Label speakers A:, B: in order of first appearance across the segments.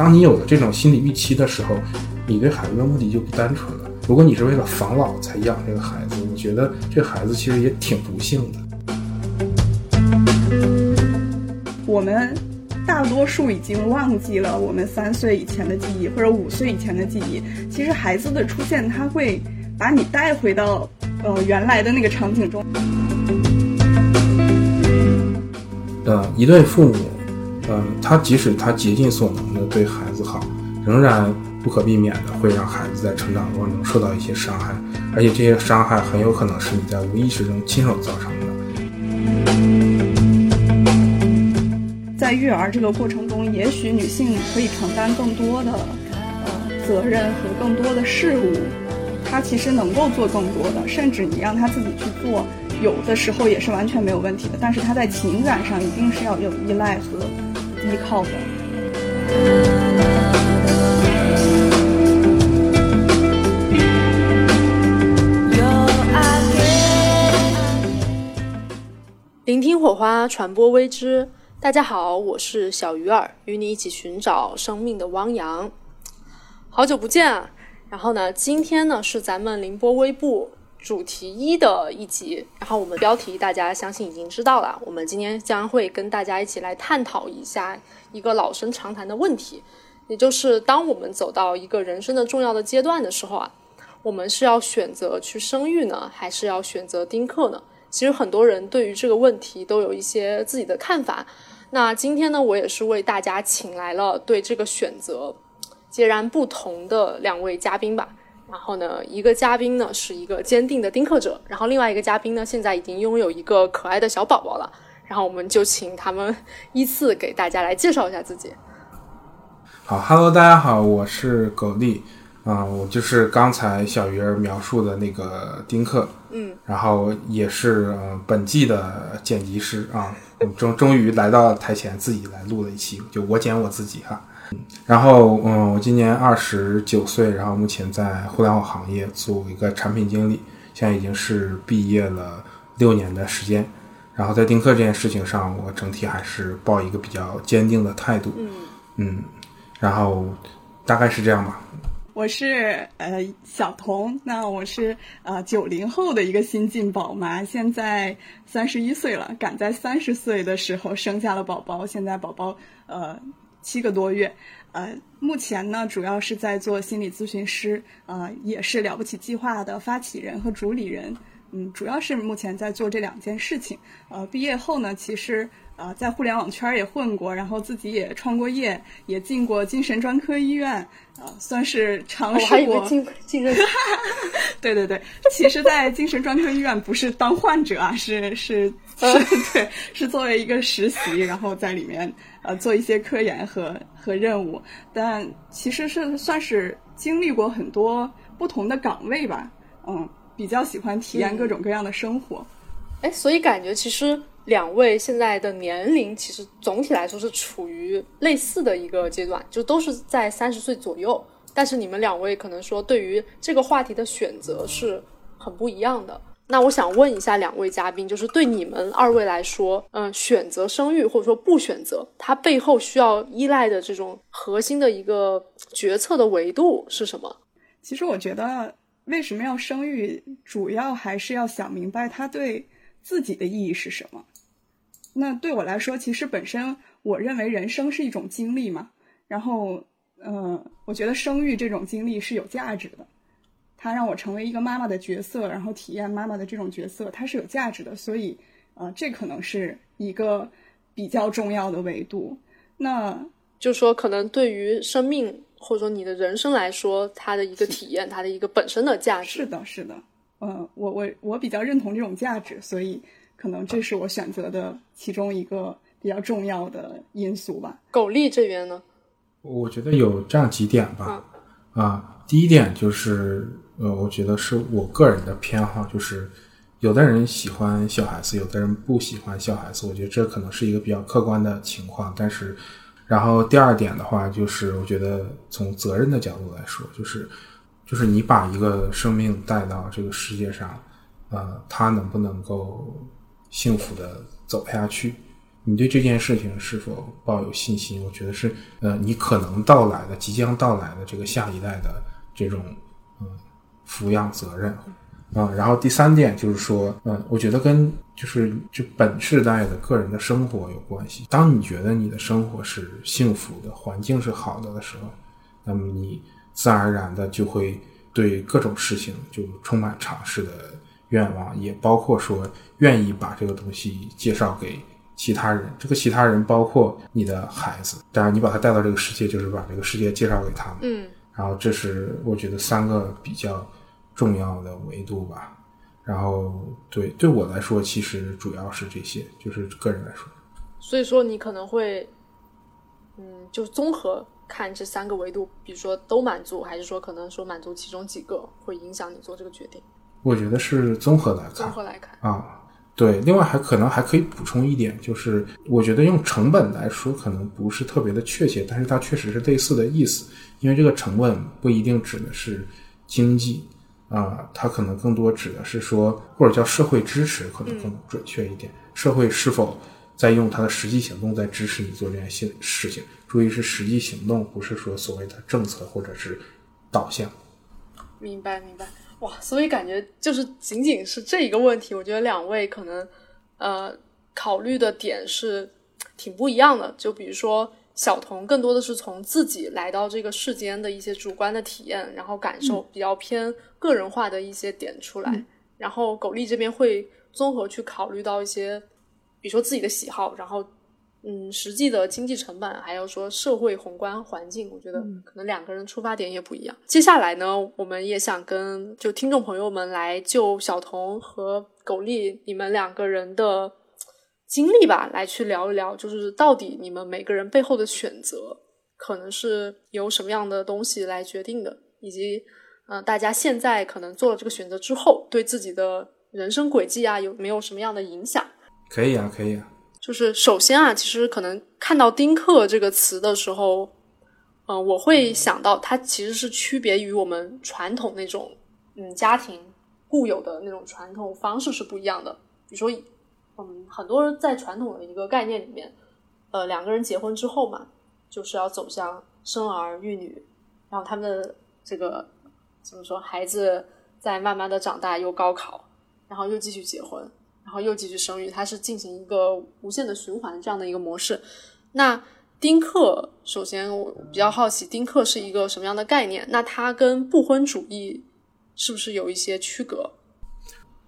A: 当你有了这种心理预期的时候，你对孩子的目的就不单纯了。如果你是为了防老才养这个孩子，我觉得这孩子其实也挺不幸的。
B: 我们大多数已经忘记了我们三岁以前的记忆，或者五岁以前的记忆。其实孩子的出现，他会把你带回到呃原来的那个场景中。
A: 呃，一对父母，呃，他即使他竭尽所能的对孩子好，仍然不可避免的会让孩子在成长过程中受到一些伤害，而且这些伤害很有可能是你在无意识中亲手造成的。
B: 在育儿这个过程中，也许女性可以承担更多的呃责任和更多的事物，她其实能够做更多的，甚至你让她自己去做，有的时候也是完全没有问题的。但是她在情感上一定是要有依赖和依靠的。
C: 聆听火花，传播微知。大家好，我是小鱼儿，与你一起寻找生命的汪洋。好久不见啊！然后呢，今天呢是咱们凌波微步主题一的一集。然后我们标题大家相信已经知道了，我们今天将会跟大家一起来探讨一下一个老生常谈的问题，也就是当我们走到一个人生的重要的阶段的时候啊，我们是要选择去生育呢，还是要选择丁克呢？其实很多人对于这个问题都有一些自己的看法。那今天呢，我也是为大家请来了对这个选择截然不同的两位嘉宾吧。然后呢，一个嘉宾呢是一个坚定的丁克者，然后另外一个嘉宾呢现在已经拥有一个可爱的小宝宝了。然后我们就请他们依次给大家来介绍一下自己。
A: 好，Hello，大家好，我是狗力。啊、我就是刚才小鱼儿描述的那个丁克，
C: 嗯，
A: 然后也是呃本季的剪辑师啊，终终于来到台前自己来录了一期，就我剪我自己哈。嗯然后嗯，我今年二十九岁，然后目前在互联网行业做一个产品经理，现在已经是毕业了六年的时间。然后在丁克这件事情上，我整体还是抱一个比较坚定的态度，
C: 嗯
A: 嗯，然后大概是这样吧。
B: 我是呃小童，那我是呃九零后的一个新晋宝妈，现在三十一岁了，赶在三十岁的时候生下了宝宝，现在宝宝呃七个多月，呃目前呢主要是在做心理咨询师，呃也是了不起计划的发起人和主理人，嗯，主要是目前在做这两件事情。呃，毕业后呢，其实呃在互联网圈儿也混过，然后自己也创过业，也进过精神专科医院，呃，算是尝试
C: 我还以为
B: 过。
C: 进进入
B: 对对对，其实，在精神专科医院不是当患者啊，是是 是，对，是作为一个实习，然后在里面呃做一些科研和和任务，但其实是算是经历过很多不同的岗位吧，嗯，比较喜欢体验各种各样的生活。
C: 哎，所以感觉其实两位现在的年龄，其实总体来说是处于类似的一个阶段，就都是在三十岁左右。但是你们两位可能说对于这个话题的选择是很不一样的。那我想问一下两位嘉宾，就是对你们二位来说，嗯，选择生育或者说不选择，它背后需要依赖的这种核心的一个决策的维度是什么？
B: 其实我觉得，为什么要生育，主要还是要想明白它对自己的意义是什么。那对我来说，其实本身我认为人生是一种经历嘛，然后，呃，我觉得生育这种经历是有价值的，它让我成为一个妈妈的角色，然后体验妈妈的这种角色，它是有价值的，所以，呃，这可能是一个比较重要的维度。那
C: 就说可能对于生命或者说你的人生来说，它的一个体验，它的一个本身的价值
B: 是。的，是的，嗯，我我我比较认同这种价值，所以可能这是我选择的其中一个比较重要的因素吧。
C: 狗力这边呢？
A: 我觉得有这样几点吧，啊，第一点就是，呃，我觉得是我个人的偏好，就是有的人喜欢小孩子，有的人不喜欢小孩子，我觉得这可能是一个比较客观的情况。但是，然后第二点的话，就是我觉得从责任的角度来说，就是就是你把一个生命带到这个世界上，呃，他能不能够幸福的走下去？你对这件事情是否抱有信心？我觉得是，呃，你可能到来的、即将到来的这个下一代的这种，嗯，抚养责任，啊，然后第三点就是说，嗯，我觉得跟就是就本世代的个人的生活有关系。当你觉得你的生活是幸福的、环境是好的的时候，那么你自然而然的就会对各种事情就充满尝试的愿望，也包括说愿意把这个东西介绍给。其他人，这个其他人包括你的孩子，当然你把他带到这个世界，就是把这个世界介绍给他们。
C: 嗯，
A: 然后这是我觉得三个比较重要的维度吧。然后对对我来说，其实主要是这些，就是个人来说。
C: 所以说，你可能会，嗯，就综合看这三个维度，比如说都满足，还是说可能说满足其中几个，会影响你做这个决定？
A: 我觉得是综合来看。
C: 综合来看
A: 啊。对，另外还可能还可以补充一点，就是我觉得用成本来说可能不是特别的确切，但是它确实是类似的意思。因为这个成本不一定指的是经济啊，它可能更多指的是说，或者叫社会支持，可能更准确一点。社会是否在用它的实际行动在支持你做这件事事情？注意是实际行动，不是说所谓的政策或者是导向。
C: 明白，明白。哇，所以感觉就是仅仅是这一个问题，我觉得两位可能呃考虑的点是挺不一样的。就比如说小童更多的是从自己来到这个世间的一些主观的体验，然后感受比较偏个人化的一些点出来，然后狗力这边会综合去考虑到一些，比如说自己的喜好，然后。嗯，实际的经济成本，还有说社会宏观环境，我觉得可能两个人出发点也不一样。接下来呢，我们也想跟就听众朋友们来就小童和狗力你们两个人的经历吧，来去聊一聊，就是到底你们每个人背后的选择，可能是由什么样的东西来决定的，以及嗯，大家现在可能做了这个选择之后，对自己的人生轨迹啊，有没有什么样的影响？
A: 可以啊，可以啊。
C: 就是首先啊，其实可能看到“丁克”这个词的时候，嗯，我会想到它其实是区别于我们传统那种嗯家庭固有的那种传统方式是不一样的。比如说，嗯，很多人在传统的一个概念里面，呃，两个人结婚之后嘛，就是要走向生儿育女，然后他们的这个怎么说，孩子在慢慢的长大，又高考，然后又继续结婚。然后又继续生育，它是进行一个无限的循环这样的一个模式。那丁克，首先我比较好奇，丁克是一个什么样的概念？那它跟不婚主义是不是有一些区隔？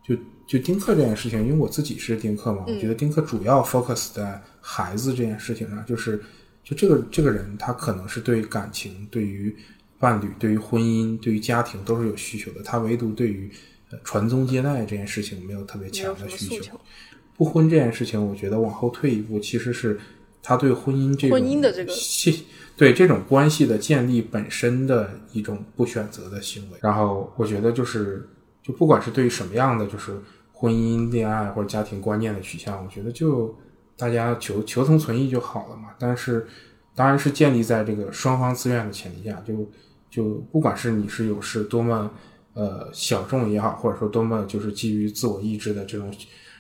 A: 就就丁克这件事情，因为我自己是丁克嘛，我觉得丁克主要 focus 在孩子这件事情上，就是就这个这个人他可能是对感情、对于伴侣、对于婚姻、对于家庭都是有需求的，他唯独对于。传宗接代这件事情没有特别强的需求，不婚这件事情，我觉得往后退一步，其实是他对婚姻这
C: 种婚姻的这个
A: 对这种关系的建立本身的一种不选择的行为。然后我觉得就是，就不管是对于什么样的就是婚姻、恋爱或者家庭观念的取向，我觉得就大家求求同存异就好了嘛。但是当然是建立在这个双方自愿的前提下，就就不管是你是有是多么。呃，小众也好，或者说多么就是基于自我意志的这种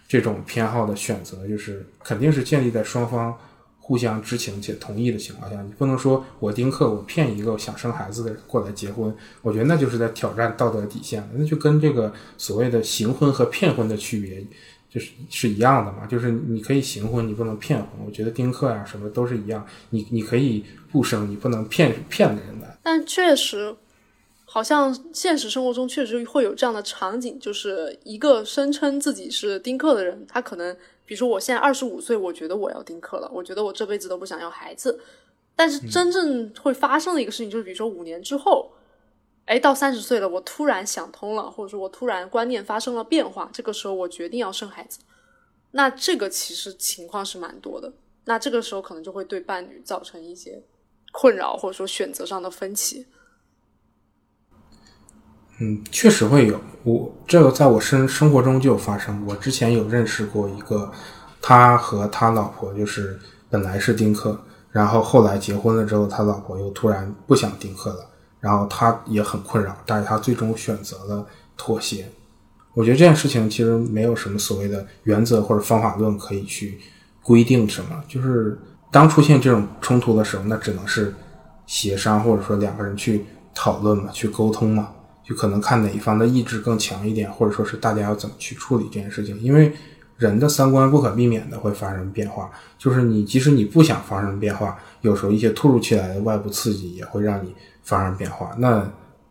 A: 这种偏好的选择，就是肯定是建立在双方互相知情且同意的情况下。你不能说我丁克，我骗一个想生孩子的过来结婚，我觉得那就是在挑战道德底线。那就跟这个所谓的行婚和骗婚的区别就是是一样的嘛？就是你可以行婚，你不能骗婚。我觉得丁克呀什么都是一样，你你可以不生，你不能骗骗人的。
C: 但确实。好像现实生活中确实会有这样的场景，就是一个声称自己是丁克的人，他可能，比如说我现在二十五岁，我觉得我要丁克了，我觉得我这辈子都不想要孩子，但是真正会发生的一个事情就是，比如说五年之后，哎，到三十岁了，我突然想通了，或者说我突然观念发生了变化，这个时候我决定要生孩子，那这个其实情况是蛮多的，那这个时候可能就会对伴侣造成一些困扰，或者说选择上的分歧。
A: 嗯，确实会有。我这个在我生生活中就有发生。我之前有认识过一个，他和他老婆就是本来是丁克，然后后来结婚了之后，他老婆又突然不想丁克了，然后他也很困扰，但是他最终选择了妥协。我觉得这件事情其实没有什么所谓的原则或者方法论可以去规定什么，就是当出现这种冲突的时候，那只能是协商或者说两个人去讨论嘛，去沟通嘛，就可能看哪一方的意志更强一点，或者说是大家要怎么去处理这件事情，因为人的三观不可避免的会发生变化，就是你即使你不想发生变化，有时候一些突如其来的外部刺激也会让你发生变化。那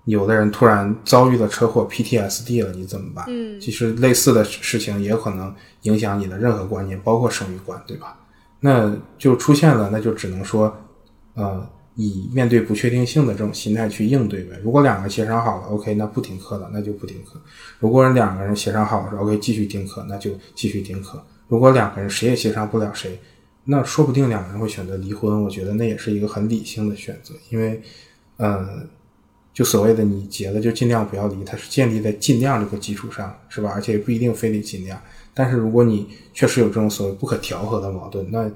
A: 有的人突然遭遇了车祸 PTSD 了，你怎么办？
C: 嗯，
A: 其实类似的事情也有可能影响你的任何观念，包括生育观，对吧？那就出现了，那就只能说，呃，以面对不确定性的这种心态去应对呗。如果两个协商好了，OK，那不听课了，那就不听课；如果两个人协商好了，OK，继续听课，那就继续听课。如果两个人谁也协商不了谁，那说不定两个人会选择离婚。我觉得那也是一个很理性的选择，因为，嗯。就所谓的你结了就尽量不要离，它是建立在尽量这个基础上，是吧？而且也不一定非得尽量。但是如果你确实有这种所谓不可调和的矛盾，那，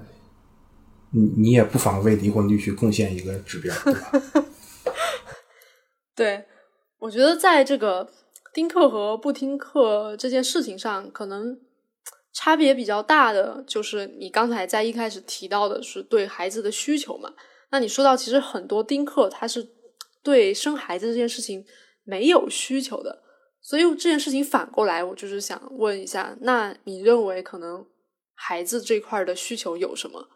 A: 你你也不妨为离婚率去贡献一个指标，对吧？
C: 对，我觉得在这个听课和不听课这件事情上，可能差别比较大的就是你刚才在一开始提到的是对孩子的需求嘛。那你说到其实很多丁克他是。对生孩子这件事情没有需求的，所以这件事情反过来，我就是想问一下，那你认为可能孩子这块的需求有什么？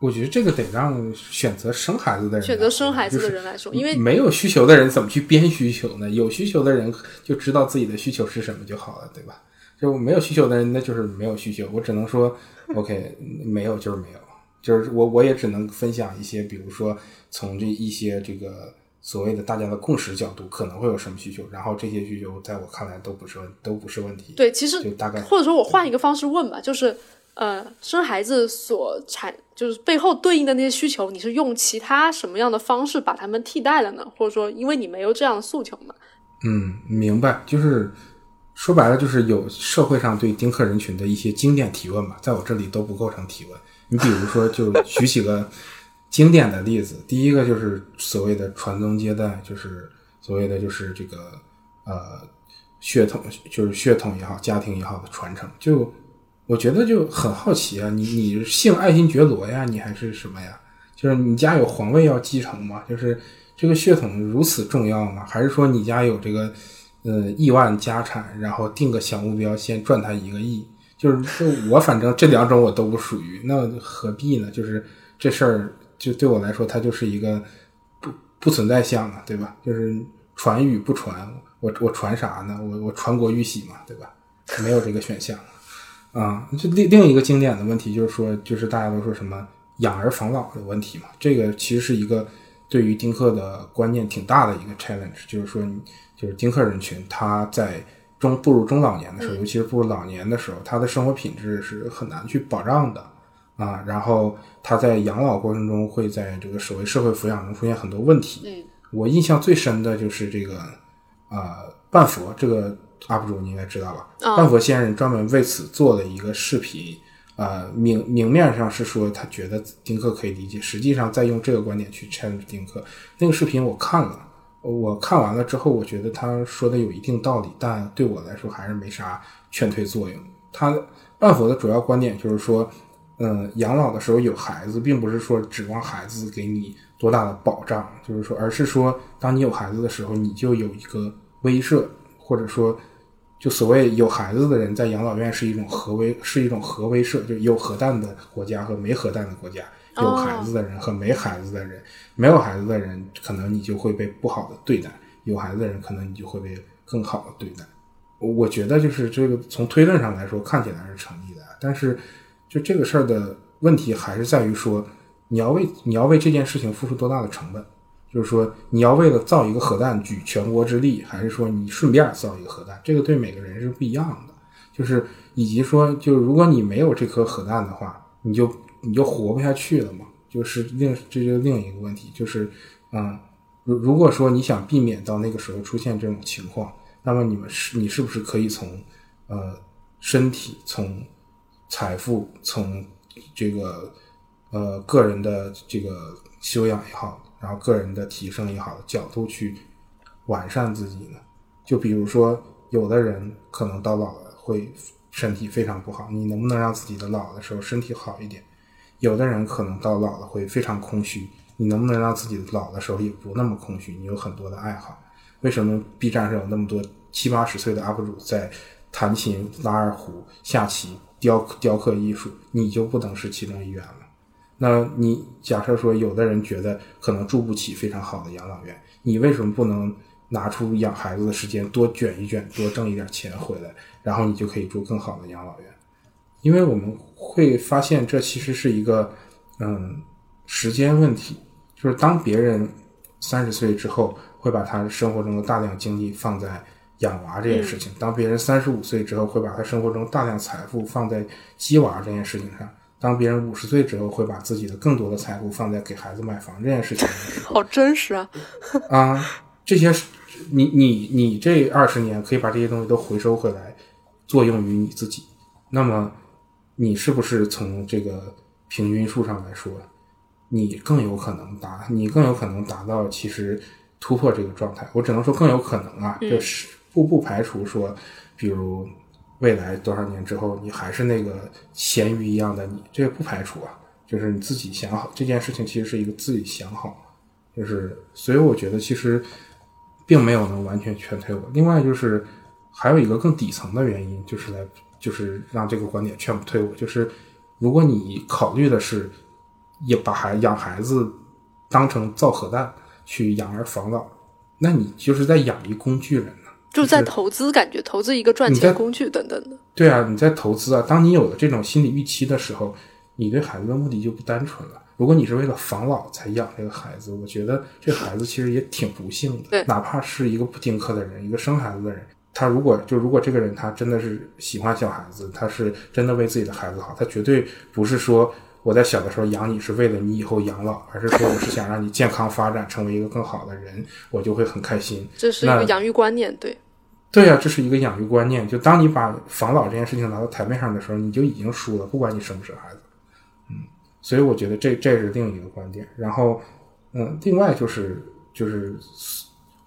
A: 我觉得这个得让选择生孩子的人
C: 选择生孩子的人来说，因为
A: 没有需求的人怎么去编需求呢？有需求的人就知道自己的需求是什么就好了，对吧？就没有需求的人，那就是没有需求。我只能说，OK，没有就是没有，就是我我也只能分享一些，比如说从这一些这个。所谓的大家的共识角度可能会有什么需求，然后这些需求在我看来都不是问都不是问题。
C: 对，其实
A: 就大概
C: 或者说我换一个方式问吧，就是呃，生孩子所产就是背后对应的那些需求，你是用其他什么样的方式把他们替代了呢？或者说，因为你没有这样的诉求嘛？
A: 嗯，明白，就是说白了，就是有社会上对丁克人群的一些经典提问嘛，在我这里都不构成提问。你比如说，就举几个。经典的例子，第一个就是所谓的传宗接代，就是所谓的就是这个呃血统，就是血统也好，家庭也好的传承。就我觉得就很好奇啊，你你姓爱新觉罗呀，你还是什么呀？就是你家有皇位要继承吗？就是这个血统如此重要吗？还是说你家有这个呃亿万家产，然后定个小目标，先赚他一个亿？就是就我反正这两种我都不属于，那何必呢？就是这事儿。就对我来说，它就是一个不不存在项啊，对吧？就是传与不传，我我传啥呢？我我传国玉玺嘛，对吧？没有这个选项啊。就另另一个经典的问题就是说，就是大家都说什么养儿防老的问题嘛。这个其实是一个对于丁克的观念挺大的一个 challenge，就是说，就是丁克人群他在中步入中老年的时候，尤其是步入老年的时候，他的生活品质是很难去保障的。啊，然后他在养老过程中会在这个所谓社会抚养中出现很多问题。
C: 嗯，
A: 我印象最深的就是这个，啊，半佛这个 UP 主你应该知道吧？半佛先生专门为此做了一个视频，呃，明明面上是说他觉得丁克可以理解，实际上在用这个观点去 challenge 丁克。那个视频我看了，我看完了之后，我觉得他说的有一定道理，但对我来说还是没啥劝退作用。他半佛的主要观点就是说。嗯，养老的时候有孩子，并不是说指望孩子给你多大的保障，就是说，而是说，当你有孩子的时候，你就有一个威慑，或者说，就所谓有孩子的人在养老院是一种核威，是一种核威慑，就有核弹的国家和没核弹的国家，有孩子的人和没孩子的人，没有孩子的人，可能你就会被不好的对待；有孩子的人，可能你就会被更好的对待。我觉得就是这个从推论上来说，看起来是成立的，但是。就这个事儿的问题还是在于说，你要为你要为这件事情付出多大的成本？就是说，你要为了造一个核弹举全国之力，还是说你顺便造一个核弹？这个对每个人是不一样的。就是以及说，就是如果你没有这颗核弹的话，你就你就活不下去了嘛。就是另这就另一个问题，就是嗯，如如果说你想避免到那个时候出现这种情况，那么你们是你是不是可以从呃身体从财富从这个呃个人的这个修养也好，然后个人的提升也好角度去完善自己呢？就比如说，有的人可能到老了会身体非常不好，你能不能让自己的老的时候身体好一点？有的人可能到老了会非常空虚，你能不能让自己老的时候也不那么空虚？你有很多的爱好，为什么 B 站上有那么多七八十岁的 UP 主在弹琴、拉二胡、下棋、雕雕刻艺术，你就不能是其中一员了？那你假设说，有的人觉得可能住不起非常好的养老院，你为什么不能拿出养孩子的时间多卷一卷，多挣一点钱回来，然后你就可以住更好的养老院？因为我们会发现，这其实是一个嗯时间问题，就是当别人三十岁之后，会把他生活中的大量精力放在养娃这件事情；当别人三十五岁之后，会把他生活中大量财富放在鸡娃这件事情上。当别人五十岁之后，会把自己的更多的财富放在给孩子买房这件事情上。
C: 好真实啊！
A: 啊，这些你你你这二十年可以把这些东西都回收回来，作用于你自己。那么，你是不是从这个平均数上来说，你更有可能达，你更有可能达到其实突破这个状态？我只能说更有可能啊，就是不不排除说，比如。未来多少年之后，你还是那个咸鱼一样的你，这也不排除啊。就是你自己想好这件事情，其实是一个自己想好，就是所以我觉得其实并没有能完全劝退我。另外就是还有一个更底层的原因，就是来就是让这个观点劝不退我，就是如果你考虑的是也把孩养孩子当成造核弹去养儿防老，那你就是在养一工具人。
C: 就在投资，感觉投资一个赚钱工具等等的。
A: 对啊，你在投资啊。当你有了这种心理预期的时候，你对孩子的目的就不单纯了。如果你是为了防老才养这个孩子，我觉得这孩子其实也挺不幸的。
C: 对，
A: 哪怕是一个不听课的人，一个生孩子的人，他如果就如果这个人他真的是喜欢小孩子，他是真的为自己的孩子好，他绝对不是说我在小的时候养你是为了你以后养老，而是说我是想让你健康发展，成为一个更好的人，我就会很开心。
C: 这是一个养育观念，对。
A: 对呀，这是一个养育观念。就当你把防老这件事情拿到台面上的时候，你就已经输了，不管你生不生孩子。嗯，所以我觉得这这是另一个观点。然后，嗯，另外就是就是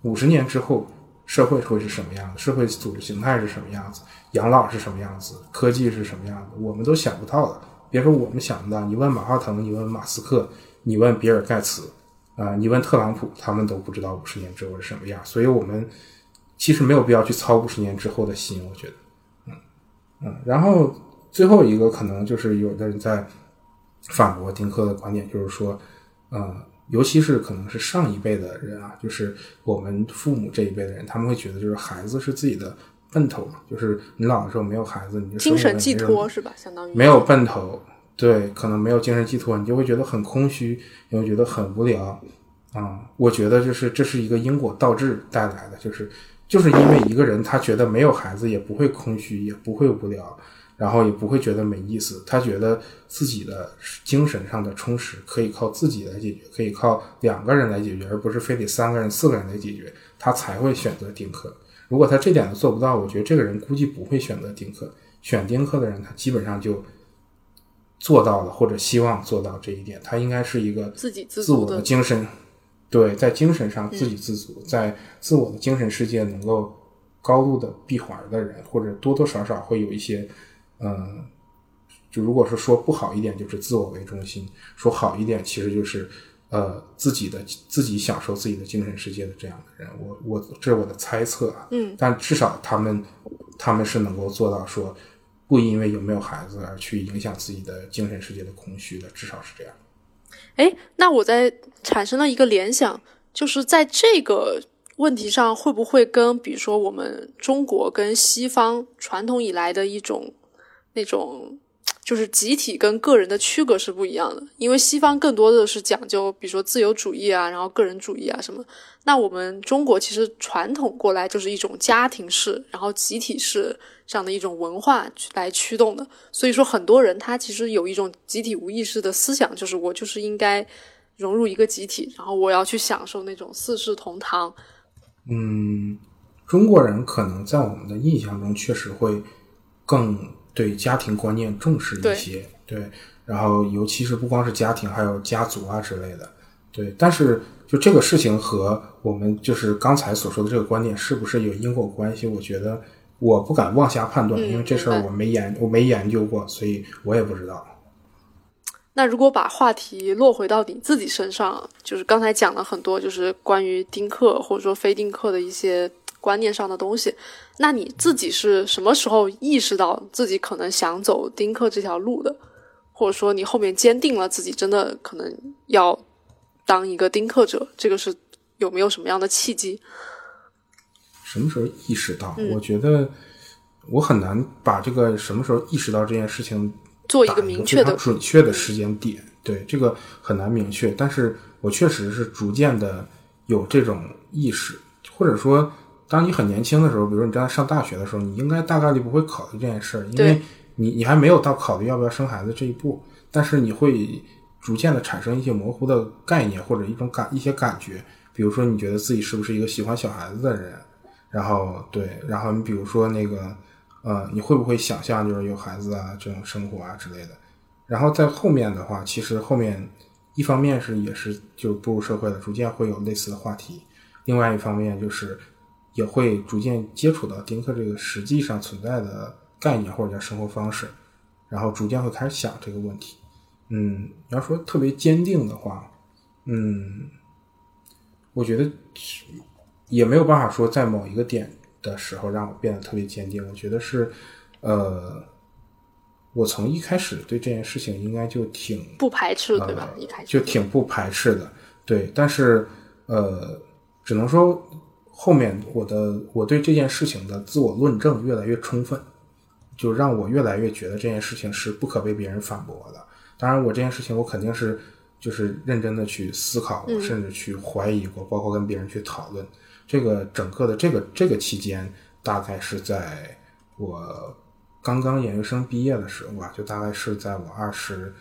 A: 五十年之后社会会是什么样子，社会组织形态是什么样子，养老是什么样子，科技是什么样子，我们都想不到的。别说我们想不到，你问马化腾，你问马斯克，你问比尔盖茨，啊，你问特朗普，他们都不知道五十年之后是什么样。所以我们。其实没有必要去操五十年之后的心，我觉得，嗯嗯。然后最后一个可能就是有的人在反驳丁克的观点，就是说，呃，尤其是可能是上一辈的人啊，就是我们父母这一辈的人，他们会觉得就是孩子是自己的奔头嘛，就是你老的时候没有孩子，你就
C: 精神寄托是吧？相当于
A: 没有奔头，对，可能没有精神寄托，你就会觉得很空虚，你会觉得很无聊啊。我觉得就是这是一个因果倒置带来的，就是。就是因为一个人他觉得没有孩子也不会空虚，也不会无聊，然后也不会觉得没意思。他觉得自己的精神上的充实可以靠自己来解决，可以靠两个人来解决，而不是非得三个人、四个人来解决，他才会选择丁克。如果他这点都做不到，我觉得这个人估计不会选择丁克。选丁克的人，他基本上就做到了，或者希望做到这一点。他应该是一个
C: 自己
A: 自我的精神。对，在精神上自给自足，在自我的精神世界能够高度的闭环的人，或者多多少少会有一些，嗯，就如果是说不好一点，就是自我为中心；说好一点，其实就是呃自己的自己享受自己的精神世界的这样的人。我我这是我的猜测啊，
C: 嗯，
A: 但至少他们他们是能够做到说不因为有没有孩子而去影响自己的精神世界的空虚的，至少是这样。
C: 哎，那我在产生了一个联想，就是在这个问题上，会不会跟比如说我们中国跟西方传统以来的一种那种。就是集体跟个人的区隔是不一样的，因为西方更多的是讲究，比如说自由主义啊，然后个人主义啊什么。那我们中国其实传统过来就是一种家庭式，然后集体式这样的一种文化来驱动的。所以说，很多人他其实有一种集体无意识的思想，就是我就是应该融入一个集体，然后我要去享受那种四世同堂。
A: 嗯，中国人可能在我们的印象中确实会更。对家庭观念重视一些，对，然后尤其是不光是家庭，还有家族啊之类的，对。但是就这个事情和我们就是刚才所说的这个观点是不是有因果关系？我觉得我不敢妄下判断，
C: 嗯
A: 因为这事儿我没研我没研究过，所以我也不知道。
C: 那如果把话题落回到你自己身上，就是刚才讲了很多，就是关于丁克或者说非丁克的一些观念上的东西。那你自己是什么时候意识到自己可能想走丁克这条路的？或者说你后面坚定了自己真的可能要当一个丁克者？这个是有没有什么样的契机？
A: 什么时候意识到？
C: 嗯
A: 我觉得我很难把这个什么时候意识到这件事情
C: 做一个
A: 打
C: 明确的
A: 准确的时间点。对，这个很难明确，但是我确实是逐渐的有这种意识，或者说，当你很年轻的时候，比如你正在上大学的时候，你应该大概率不会考虑这件事儿，因为你你还没有到考虑要不要生孩子这一步，但是你会逐渐的产生一些模糊的概念或者一种感一些感觉，比如说你觉得自己是不是一个喜欢小孩子的人，然后对，然后你比如说那个呃，你会不会想象就是有孩子啊这种生活啊之类的？然后在后面的话，其实后面一方面是也是就步入社会了，逐渐会有类似的话题；另外一方面就是也会逐渐接触到丁克这个实际上存在的概念或者叫生活方式，然后逐渐会开始想这个问题。嗯，你要说特别坚定的话，嗯，我觉得也没有办法说在某一个点的时候让我变得特别坚定。我觉得是，呃，我从一开始对这件事情应该就挺
C: 不排斥，对吧？一开始
A: 就挺不排斥的，对。但是呃，只能说后面我的我对这件事情的自我论证越来越充分，就让我越来越觉得这件事情是不可被别人反驳的。当然，我这件事情我肯定是就是认真的去思考过，甚至去怀疑过，包括跟别人去讨论。这个整个的这个这个期间，大概是在我刚刚研究生毕业的时候吧，就大概是在我二十，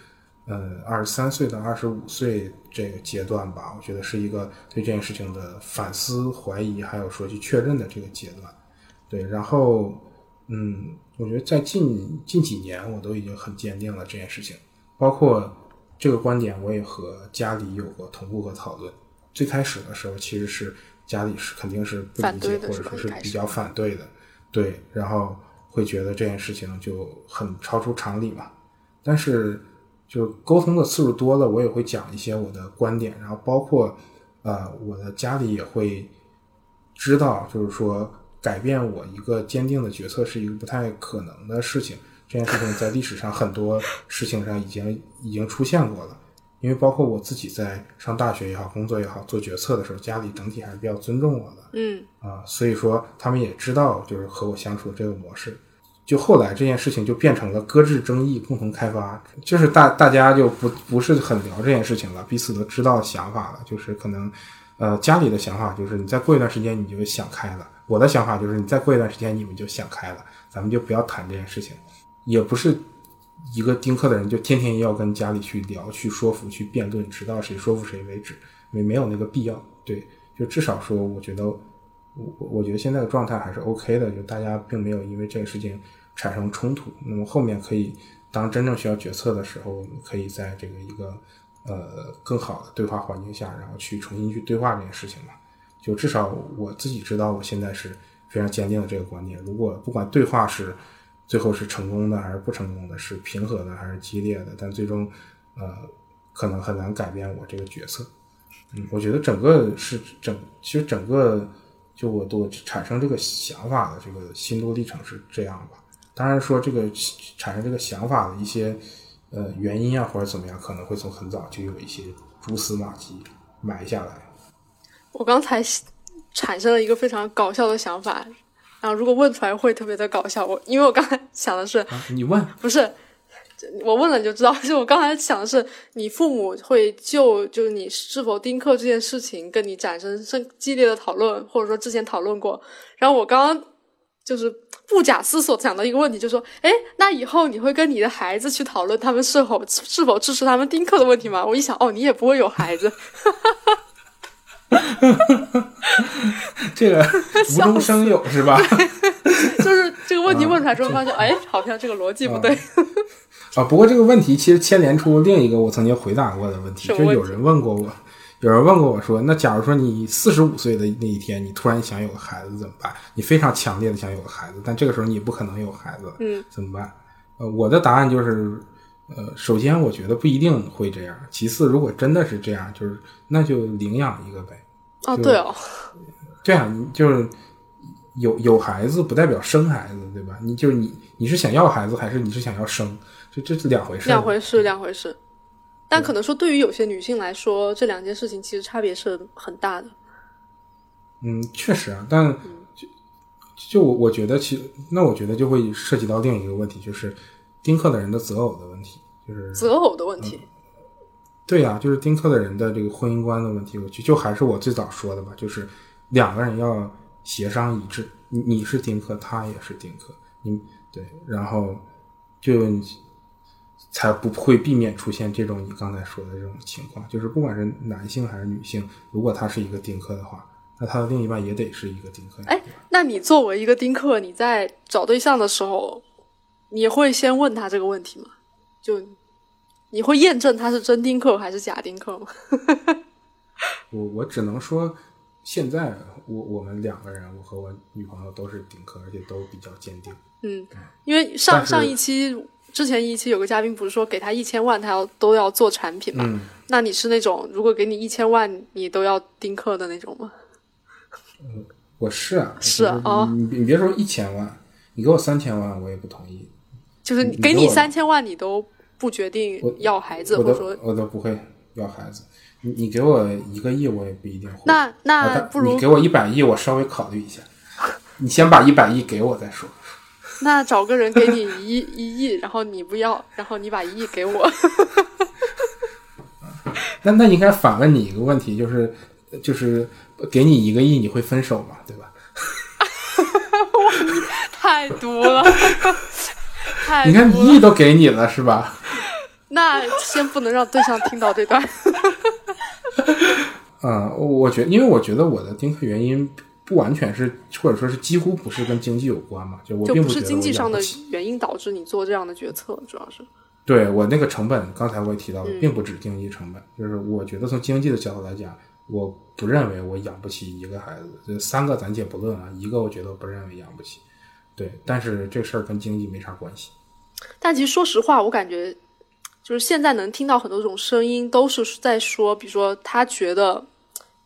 A: 呃，二十三岁到二十五岁这个阶段吧，我觉得是一个对这件事情的反思、怀疑，还有说去确认的这个阶段。对，然后，嗯，我觉得在近近几年，我都已经很坚定了这件事情，包括这个观点，我也和家里有过同步和讨论。最开始的时候，其实是家里是肯定是不理解，或者说是比较反对的，对，然后会觉得这件事情就很超出常理嘛。但是就沟通的次数多了，我也会讲一些我的观点，然后包括呃我的家里也会知道，就是说改变我一个坚定的决策是一个不太可能的事情。这件事情在历史上很多事情上已经已经出现过了，因为包括我自己在上大学也好，工作也好，做决策的时候，家里整体还是比较尊重我的。
C: 嗯
A: 啊，所以说他们也知道，就是和我相处的这个模式。就后来这件事情就变成了搁置争议，共同开发，就是大大家就不不是很聊这件事情了，彼此都知道想法了，就是可能，呃，家里的想法就是你再过一段时间你就想开了，我的想法就是你再过一段时间你们就想开了，咱们就不要谈这件事情，也不是一个丁克的人就天天要跟家里去聊、去说服、去辩论，直到谁说服谁为止，没没有那个必要，对，就至少说，我觉得我我觉得现在的状态还是 OK 的，就大家并没有因为这个事情产生冲突。那么后面可以当真正需要决策的时候，我们可以在这个一个呃更好的对话环境下，然后去重新去对话这件事情嘛。就至少我自己知道，我现在是非常坚定的这个观点。如果不管对话是最后是成功的还是不成功的，是平和的还是激烈的，但最终呃可能很难改变我这个决策。嗯，我觉得整个是整，其实整个就我我产生这个想法的这个心路历程是这样吧。当然说这个产生这个想法的一些呃原因啊或者怎么样，可能会从很早就有一些蛛丝马迹埋下来。
C: 我刚才产生了一个非常搞笑的想法，然后如果问出来会特别的搞笑。我因为我刚才想的是，
A: 啊、你问
C: 不是我问了你就知道，就我刚才想的是，你父母会就就是你是否丁克这件事情跟你产生生激烈的讨论，或者说之前讨论过。然后我刚刚就是不假思索想到一个问题，就说，哎，那以后你会跟你的孩子去讨论他们是否是否支持他们丁克的问题吗？我一想，哦，你也不会有孩子。
A: 这个 无中生有是吧？
C: 就是这个问题问出来之后，发现哎，好像这个逻辑不对。
A: 啊，不过这个问题其实牵连出另一个我曾经回答过的问题，就有人问过我，有人问过我说，那假如说你四十五岁的那一天，你突然想有个孩子怎么办？你非常强烈的想有个孩子，但这个时候你不可能有孩子，
C: 嗯，
A: 怎么办？呃，我的答案就是，呃，首先我觉得不一定会这样，其次如果真的是这样，就是那就领养一个呗。
C: 哦，
A: 就
C: 对哦，
A: 这样你就是有有孩子不代表生孩子，对吧？你就是你你是想要孩子还是你是想要生？这这是两回事。
C: 两回事，两回事。但可能说，对于有些女性来说，这两件事情其实差别是很大的。
A: 嗯，确实啊，但就就我我觉得其那我觉得就会涉及到另一个问题，就是丁克的人的择偶的问题，就是
C: 择偶的问题，
A: 对呀、就是丁克的人的这个婚姻观的问题。我就就还是我最早说的吧，就是两个人要协商一致，你你是丁克，他也是丁克，你对，然后就才不会避免出现这种你刚才说的这种情况，就是不管是男性还是女性，如果他是一个丁克的话，那他的另一半也得是一个丁克。
C: 哎，那你作为一个丁克，你在找对象的时候，你会先问他这个问题吗？就你会验证他是真丁克还是假丁克吗？
A: 我我只能说，现在我我们两个人，我和我女朋友都是丁克，而且都比较坚定。
C: 嗯，因为上上一期之前一期有个嘉宾不是说给他一千万，他要都要做产品嘛？
A: 嗯，
C: 那你是那种如果给你一千万，你都要丁克的那种吗？
A: 嗯我是啊，
C: 是啊
A: 就是
C: 哦
A: 你别说一千万，你给我三千万，我也不同意。
C: 就是给你三千万，你都不决定要孩子，或者说
A: 我都不会要孩子。你你给我一个亿，我也不一定会。
C: 那那不如
A: 你给我一百亿，我稍微考虑一下。你先把一百亿给我再说。
C: 那找个人给你一一亿，然后你不要，然后你把一亿给我，
A: 那那应该反问你一个问题，就是就是给你一个亿，你会分手吗？对吧？
C: 太多了，太
A: 你看一亿都给你了，是吧？
C: 那先不能让对象听到这段。
A: 嗯，我我觉得，因为我觉得我的丁克原因不完全是，或者说是几乎不是跟经济有关嘛，就我
C: 并不是经济上的原因导致你做这样的决策，主要是
A: 对我那个成本，刚才我也提到了，
C: 嗯
A: 并不止经济成本，就是我觉得从经济的角度来讲，我不认为我养不起一个孩子，这三个咱且不论啊，一个我觉得我不认为养不起，对，但是这事儿跟经济没啥关系。
C: 但其实说实话，我感觉就是现在能听到很多种声音，都是在说，比如说他觉得，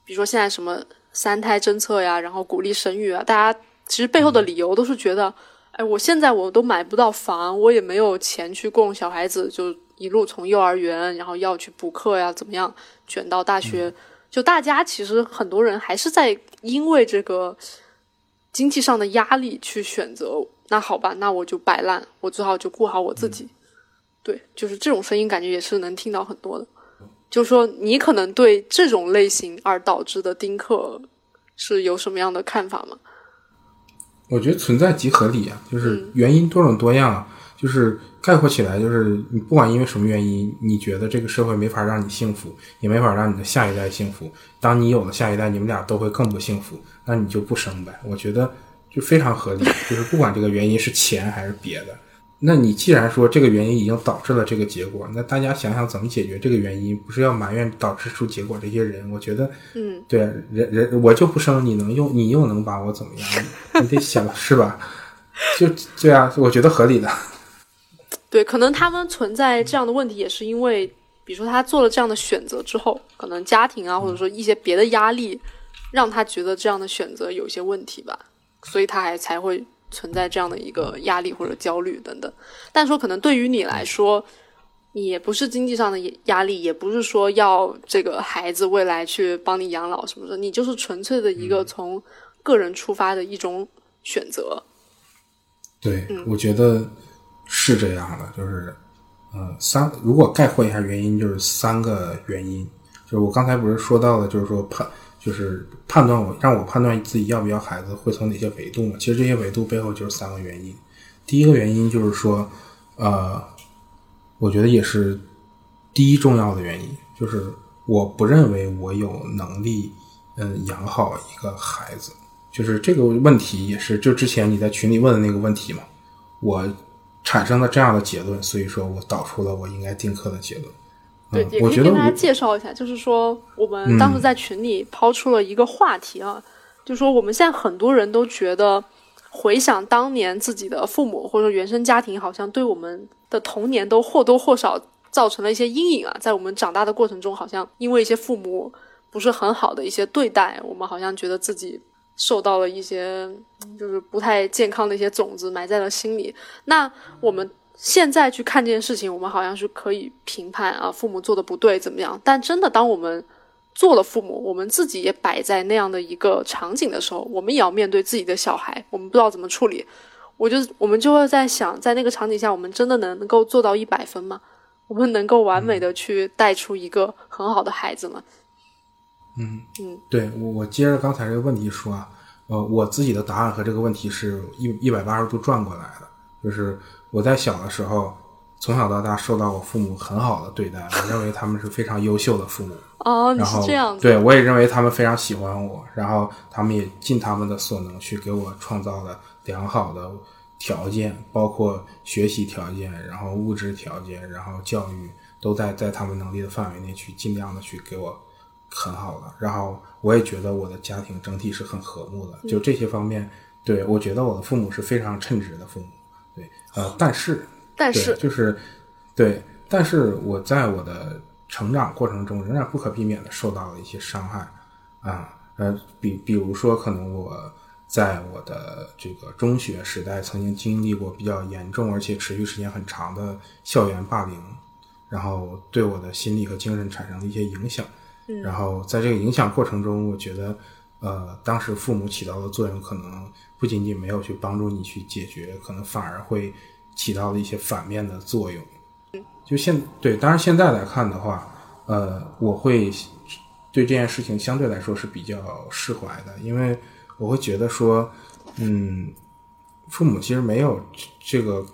C: 比如说现在什么三胎政策呀，然后鼓励生育啊，大家其实背后的理由都是觉得，哎，我现在我都买不到房，我也没有钱去供小孩子，就一路从幼儿园，然后要去补课呀，怎么样卷到大学，就大家其实很多人还是在因为这个经济上的压力去选择。那好吧，那我就摆烂，我最好就顾好我自己。对，就是这种声音，感觉也是能听到很多的。就是说，你可能对这种类型而导致的丁克是有什么样的看法吗？
A: 我觉得存在即合理啊，就是
C: 嗯
A: 原因多种多样啊，就是概括起来，就是你不管因为什么原因，你觉得这个社会没法让你幸福，也没法让你的下一代幸福。当你有了下一代，你们俩都会更不幸福，那你就不生呗。我觉得就非常合理，就是不管这个原因是钱还是别的，那你既然说这个原因已经导致了这个结果，那大家想想怎么解决这个原因，不是要埋怨导致出结果这些人？我觉得，
C: 嗯，
A: 对啊人人我就不生，你能用你又能把我怎么样？你得想是吧？就对啊，我觉得合理的。
C: 对，可能他们存在这样的问题，也是因为，比如说他做了这样的选择之后，可能家庭啊，或者说一些别的压力，让他觉得这样的选择有些问题吧，所以他还才会存在这样的一个压力或者焦虑等等。但说可能对于你来说，你也不是经济上的压力，也不是说要这个孩子未来去帮你养老什么的，你就是纯粹的一个从个人出发的一种选择。
A: 对，我觉得是这样的，就是，呃，三，如果概括一下原因，就是三个原因，就是我刚才不是说到了，就是说判，就是判断我让我判断自己要不要孩子会从哪些维度嘛？其实这些维度背后就是三个原因。第一个原因就是说，呃，我觉得也是第一重要的原因，就是我不认为我有能力，嗯，养好一个孩子。就是这个问题也是，就之前你在群里问的那个问题嘛，我产生了这样的结论，所以说我导出了我应该定课的结论。
C: 对，
A: 嗯
C: 也可以跟大家介绍一下，就是说我们当时在群里抛出了一个话题啊，就说我们现在很多人都觉得，回想当年自己的父母或者说原生家庭，好像对我们的童年都或多或少造成了一些阴影啊，在我们长大的过程中，好像因为一些父母不是很好的一些对待，我们好像觉得自己受到了一些嗯就是不太健康的一些种子埋在了心里。那我们现在去看这件事情，我们好像是可以评判啊，父母做的不对怎么样？但真的，当我们做了父母，我们自己也摆在那样的一个场景的时候，我们也要面对自己的小孩，我们不知道怎么处理。我就我们就会在想，在那个场景下，我们真的能能够做到一百分吗？我们能够完美的去带出一个很好的孩子吗？
A: 嗯嗯对我，我接着刚才这个问题说啊，呃，我自己的答案和这个问题是一一百八十度转过来的，就是我在小的时候，从小到大受到我父母很好的对待，我认为他们是非常优秀的父母，
C: 哦，
A: 然后
C: 是这样子，
A: 对我也认为他们非常喜欢我，然后他们也尽他们的所能去给我创造了良好的条件，包括学习条件，然后物质条件，然后教育都在在他们能力的范围内去尽量的去给我很好的，然后我也觉得我的家庭整体是很和睦的，就这些方面，对我觉得我的父母是非常称职的父母，对，呃，但是，
C: 但是
A: 就是对，但是我在我的成长过程中，仍然不可避免的受到了一些伤害啊，呃，比比如说，可能我在我的这个中学时代，曾经经历过比较严重而且持续时间很长的校园霸凌，然后对我的心理和精神产生了一些影响。然后在这个影响过程中，我觉得，呃，当时父母起到的作用，可能不仅仅没有去帮助你去解决，可能反而会起到了一些反面的作用。就现对，当然现在来看的话，呃，我会对这件事情相对来说是比较释怀的，因为我会觉得说，嗯，父母其实没有这个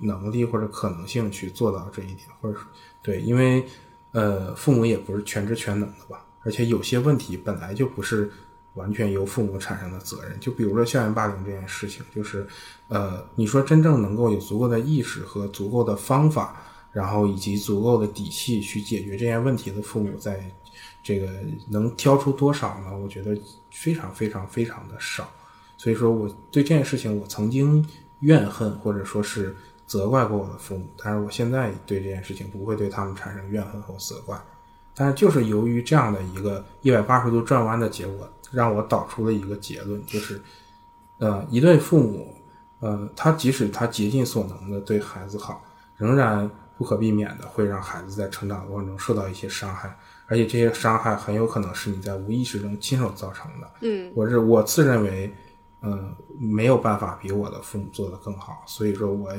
A: 能力或者可能性去做到这一点，或者对，因为呃，父母也不是全知全能的吧，而且有些问题本来就不是完全由父母产生的责任。就比如说校园霸凌这件事情，就是呃，你说真正能够有足够的意识和足够的方法，然后以及足够的底气去解决这件问题的父母，在这个能挑出多少呢？我觉得非常非常非常的少。所以说，我对这件事情，我曾经怨恨或者说是责怪过我的父母，但是我现在对这件事情不会对他们产生怨恨和责怪。但是就是由于这样的一个一百八十度转弯的结果，让我导出了一个结论，就是，呃，一对父母，呃，他即使他竭尽所能的对孩子好，仍然不可避免的会让孩子在成长的过程中受到一些伤害，而且这些伤害很有可能是你在无意识中亲手造成的。
C: 嗯，
A: 我是我自认为，嗯、没有办法比我的父母做得更好，所以说我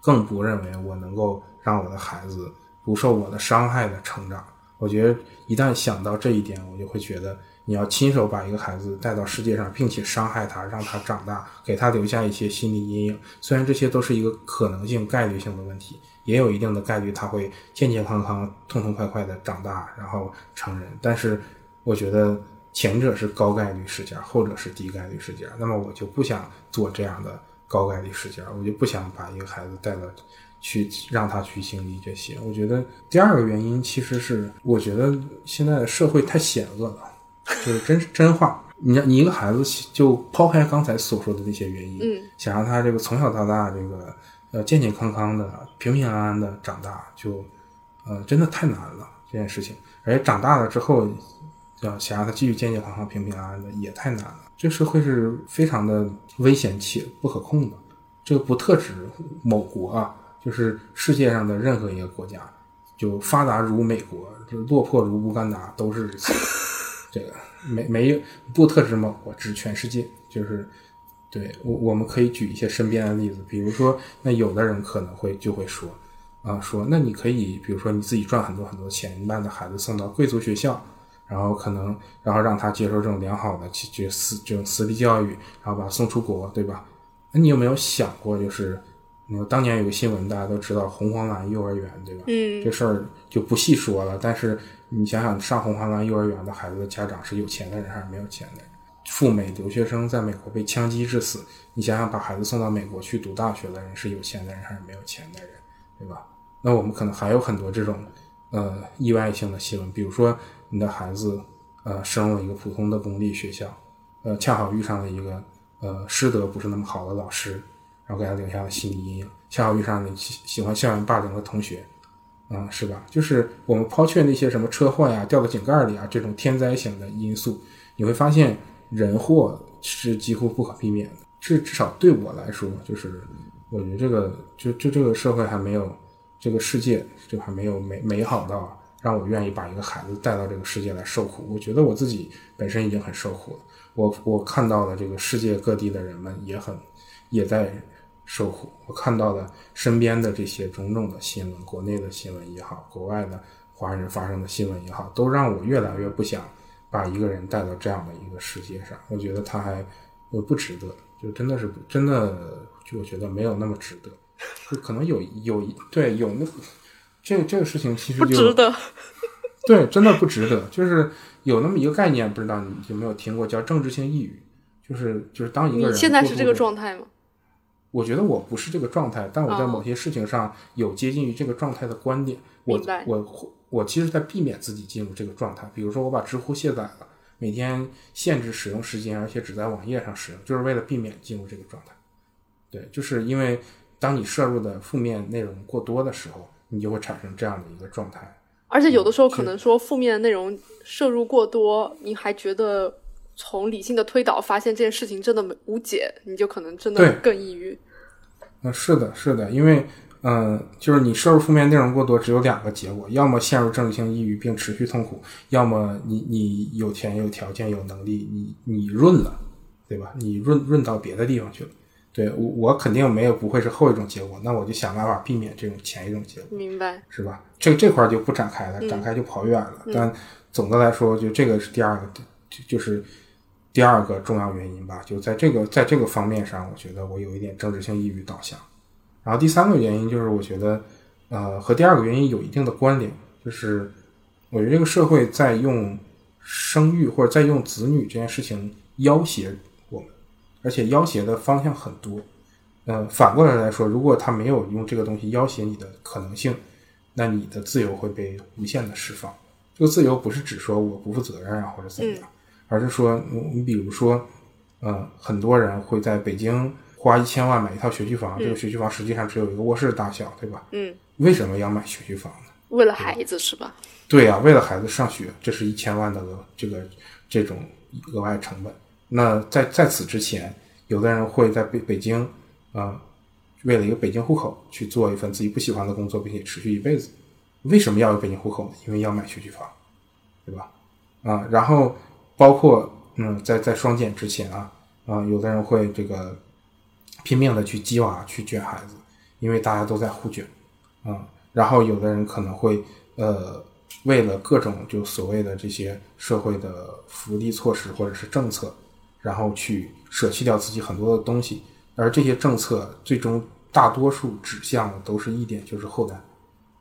A: 更不认为我能够让我的孩子不受我的伤害的成长。我觉得一旦想到这一点，我就会觉得你要亲手把一个孩子带到世界上，并且伤害他，让他长大，给他留下一些心理阴影。虽然这些都是一个可能性、概率性的问题，也有一定的概率他会健健康康、痛痛快快的长大，然后成人。但是我觉得前者是高概率事件，后者是低概率事件。那么我就不想做这样的高概率事件，我就不想把一个孩子带到去让他去经历这些。我觉得第二个原因其实是，我觉得现在的社会太险恶了，就是真真话。你你一个孩子就抛开刚才所说的那些原因，
C: 嗯，
A: 想让他这个从小到大这个呃健健康康的、平平安安的长大，就呃真的太难了这件事情。而且长大了之后，要想让他继续健健康康、平平安安的，也太难了。这个社会是非常的危险且不可控的。这个不特指某国啊，就是世界上的任何一个国家，就发达如美国，就落魄如乌干达，都是。这个没没不特指某国，指全世界。就是对我我们可以举一些身边的例子，比如说，那有的人可能会就会说啊，说那你可以，比如说你自己赚很多很多钱，你把你的孩子送到贵族学校，然后可能然后让他接受这种良好的这这私这种私立教育，然后把他送出国，对吧？那你有没有想过，就是那个当年有个新闻，大家都知道红黄蓝幼儿园，对吧？
C: 嗯
A: 这事儿就不细说了。但是你想想，上红黄蓝幼儿园的孩子的家长是有钱的人还是没有钱的人？赴美留学生在美国被枪击致死，你想想，把孩子送到美国去读大学的人是有钱的人还是没有钱的人，对吧？那我们可能还有很多这种呃意外性的新闻，比如说你的孩子呃升了一个普通的公立学校，呃恰好遇上了一个呃师德不是那么好的老师，然后给他留下了心理阴影，恰好遇上你喜喜欢校园霸凌的同学。啊、是吧？就是我们抛却那些什么车祸呀、掉到井盖里啊这种天灾型的因素，你会发现人祸是几乎不可避免的。至至少对我来说，就是我觉得这个就就这个社会还没有这个世界就还没有美美好到让我愿意把一个孩子带到这个世界来受苦。我觉得我自己本身已经很受苦了。我我看到了这个世界各地的人们也很也在受苦。我看到的身边的这些种种的新闻，国内的新闻也好，国外的华人发生的新闻也好，都让我越来越不想把一个人带到这样的一个世界上。我觉得他还我不值得，就真的是真的，就我觉得没有那么值得。就可能有有对有那这这个事情其实就
C: 不值得。
A: 对，真的不值得。就是有那么一个概念，不知道你有没有听过，叫政治性抑郁。就是就是当一个人
C: 你现在是这个状态吗？
A: 我觉得我不是这个状态，但我在
C: 哦
A: 某些事情上有接近于这个状态的观点。我我我其实在避免自己进入这个状态。比如说，我把知乎卸载了，每天限制使用时间，而且只在网页上使用，就是为了避免进入这个状态。对，就是因为当你摄入的负面内容过多的时候，你就会产生这样的一个状态。
C: 而且有的时候可能说负面的内容摄入过多，你还觉得从理性的推导发现这件事情真的无解，你就可能真的更抑郁。
A: 嗯，是的，是的，因为嗯、呃就是你摄入负面内容过多，只有两个结果：要么陷入政治性抑郁并持续痛苦，要么你你有钱有条件有能力，你你润了，对吧？你润润到别的地方去了。对我我肯定没有不会是后一种结果，那我就想办法避免这种前一种结果。
C: 明白？
A: 是吧？这这块儿就不展开了，展开就跑远了。但总的来说，就这个是第二个，就就是第二个重要原因吧。就在这个在这个方面上，我觉得我有一点政治性抑郁导向。然后第三个原因就是，我觉得呃和第二个原因有一定的关联，就是我觉得这个社会在用生育或者在用子女这件事情要挟我们，而且要挟的方向很多。呃，反过来来说，如果他没有用这个东西要挟你的可能性，那你的自由会被无限的释放。这个自由不是指说我不负责任啊或者怎么样，而是说你你比如说，呃，很多人会在北京花一千万买一套学区房，这个学区房实际上只有一个卧室大小，对吧？
C: 嗯，
A: 为什么要买学区房呢？
C: 为了孩子是吧？
A: 对呀、为了孩子上学，这是一千万的额这个这种额外成本。那在在此之前，有的人会在北北京，啊、为了一个北京户口去做一份自己不喜欢的工作，并且持续一辈子。为什么要有北京户口呢？因为要买学区房，对吧？啊，然后包括嗯，在在双减之前啊，啊，有的人会这个拼命的去鸡娃去卷孩子，因为大家都在互卷，啊，然后有的人可能会呃，为了各种就所谓的这些社会的福利措施或者是政策，然后去舍弃掉自己很多的东西，而这些政策最终大多数指向的都是一点，就是后代。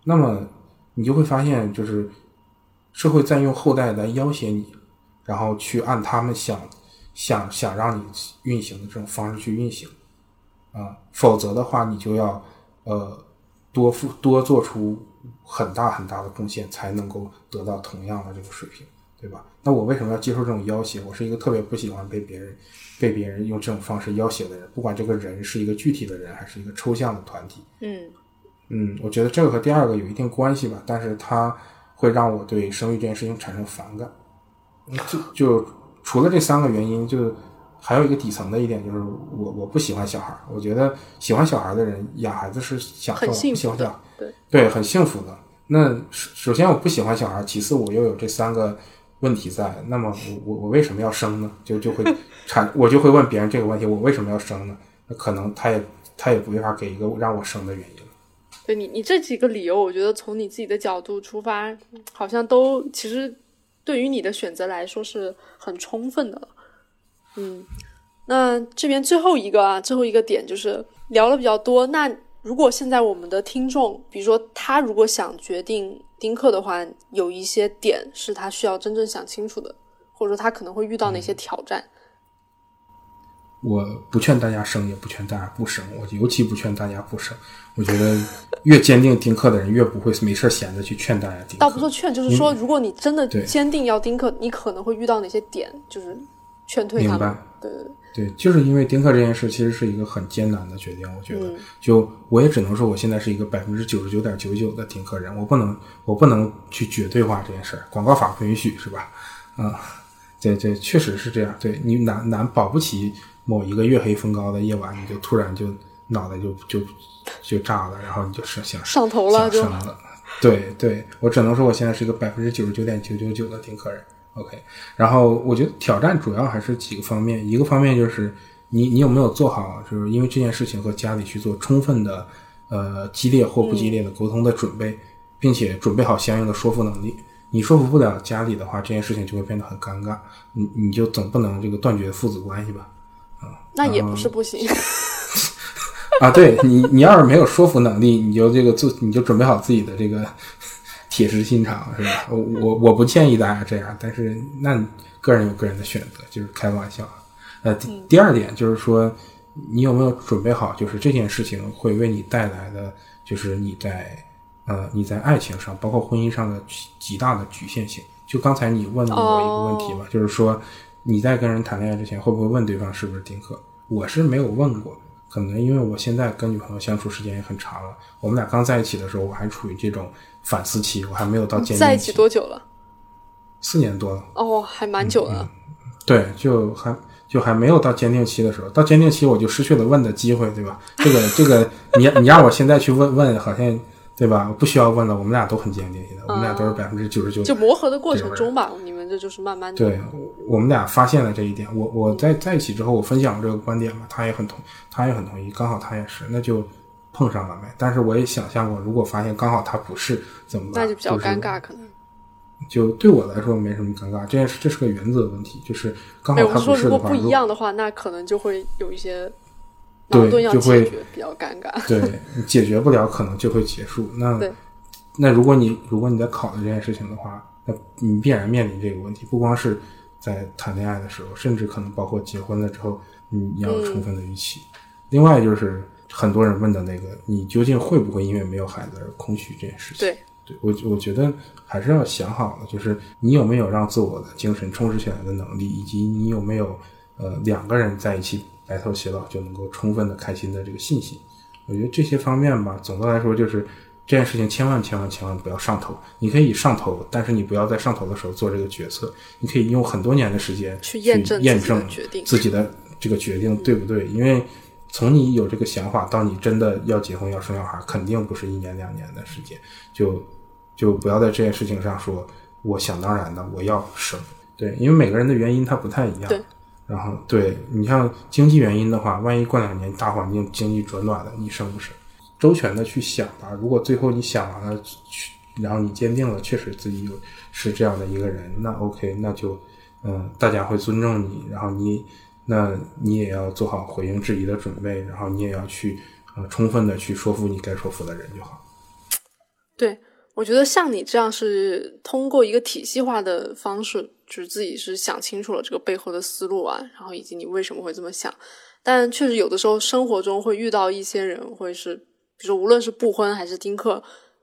A: 那么你就会发现，就是社会在用后代来要挟你，然后去按他们想想想让你运行的这种方式去运行，啊，否则的话你就要呃多付多做出很大很大的贡献，才能够得到同样的这个水平，对吧？那我为什么要接受这种要挟？我是一个特别不喜欢被别人被别人用这种方式要挟的人，不管这个人是一个具体的人，还是一个抽象的团体。
C: 嗯
A: 嗯，我觉得这个和第二个有一定关系吧，但是它会让我对生育这件事情产生反感。嗯就就除了这三个原因，就还有一个底层的一点就是我我不喜欢小孩儿。我觉得喜欢小孩的人养孩子是享受，
C: 很幸福的对
A: 对，很幸福的。那首首先我不喜欢小孩，其次我又有这三个问题在，那么我我我为什么要生呢？就就会产，我就会问别人这个问题：我为什么要生呢？那可能他也他也没法给一个让我生的原因。
C: 对你，你这几个理由，我觉得从你自己的角度出发，好像都其实对于你的选择来说是很充分的了。嗯，那这边最后一个啊，最后一个点就是聊了比较多。那如果现在我们的听众，比如说他如果想决定丁克的话，有一些点是他需要真正想清楚的，或者说他可能会遇到哪些挑战？
A: 我不劝大家生，也不劝大家不生。我尤其不劝大家不生。我觉得越坚定丁克的人，越不会没事闲着去劝大家丁克。
C: 倒不是劝，就是说，如果你真的坚定要丁克，你可能会遇到哪些点，就是劝退他们
A: 明白。
C: 对对对，
A: 对，就是因为丁克这件事，其实是一个很艰难的决定。我觉得，
C: 嗯
A: 就我也只能说，我现在是一个百分之九十九点九九的丁克人，我不能，我不能去绝对化这件事儿，广告法不允许，是吧？啊、对对，确实是这样。对你难难保不齐某一个月黑风高的夜晚，你就突然就脑袋就就就炸了，然后你就是想
C: 上头了就。
A: 对对，我只能说我现在是一个百分之九十九点九九九的丁克人。OK，然后我觉得挑战主要还是几个方面，一个方面就是你你有没有做好，就是因为这件事情和家里去做充分的呃激烈或不激烈的沟通的准备，并且准备好相应的说服能力。你说服不了家里的话，这件事情就会变得很尴尬。你你就总不能这个断绝父子关系吧？
C: 那也不是不行。
A: 啊，对你，你要是没有说服能力，你就这个做，你就准备好自己的这个 铁石心肠，是吧？我我我不建议大家这样，但是那你个人有个人的选择，就是开玩笑。呃，第第二点就是说，你有没有准备好，就是这件事情会为你带来的，就是你在呃你在爱情上，包括婚姻上的极极大的局限性。就刚才你问了我一个问题嘛，就是说你在跟人谈恋爱之前，会不会问对方是不是丁克？我是没有问过，可能因为我现在跟女朋友相处时间也很长了，我们俩刚在一起的时候，我还处于这种反思期，我还没有到坚
C: 在一起多久了？
A: 四年多了。
C: 哦，还蛮久的。
A: 对，就还就还没有到坚定期的时候，到坚定期我就失去了问的机会，对吧？这个这个，你你让我现在去问问，好像对吧？我不需要问了，我们俩都很坚定，现在我们俩都是百分之九十九。
C: 就磨合的过程中吧，你们这就是慢慢的。
A: 对，我们俩发现了这一点。我我在在一起之后，我分享了这个观点嘛，他也很同，他也很同意，刚好他也是，那就碰上了呗。但是我也想象过，如果发现刚好他不是怎么办？
C: 那就比较尴尬，可能。
A: 就对我来说没什么尴尬，这件事这是个原则问题，就是刚好他是的话，
C: 如果不一样的话，那可能就会有一些
A: 对
C: 矛盾要
A: 就会
C: 解决，比较尴尬。
A: 对你解决不了，可能就会结束。那 那如果你如果你在考虑这件事情的话，那你必然面临这个问题，不光是在谈恋爱的时候，甚至可能包括结婚了之后，你要有充分的预期。另外就是很多人问的那个，你究竟会不会因为没有孩子而空虚这件事情？
C: 对，
A: 对我我觉得还是要想好了，就是你有没有让自我的精神充实起来的能力，以及你有没有呃两个人在一起白头偕老就能够充分的开心的这个信心。我觉得这些方面吧，总的来说就是这件事情千万千万千万不要上头。你可以上头，但是你不要在上头的时候做这个决策。你可以用很多年的时间
C: 去验证
A: 验
C: 自己的
A: 证
C: 决定
A: 自己的这个决定对不对，因为。从你有这个想法到你真的要结婚要生小孩，肯定不是一年两年的时间，就就不要在这件事情上说我想当然的我要生，对，因为每个人的原因他不太一样。
C: 对。
A: 然后对你像经济原因的话，万一过两年大环境经济转暖了，你生不生？周全的去想吧。如果最后你想完了，然后你坚定了，确实自己有是这样的一个人，那 OK，那就嗯，大家会尊重你，然后你那你也要做好回应质疑的准备，然后你也要去呃充分的去说服你该说服的人就好。
C: 对，我觉得像你这样是通过一个体系化的方式，就是自己是想清楚了这个背后的思路啊，然后以及你为什么会这么想。但确实有的时候生活中会遇到一些人，会是比如说无论是不婚还是丁克，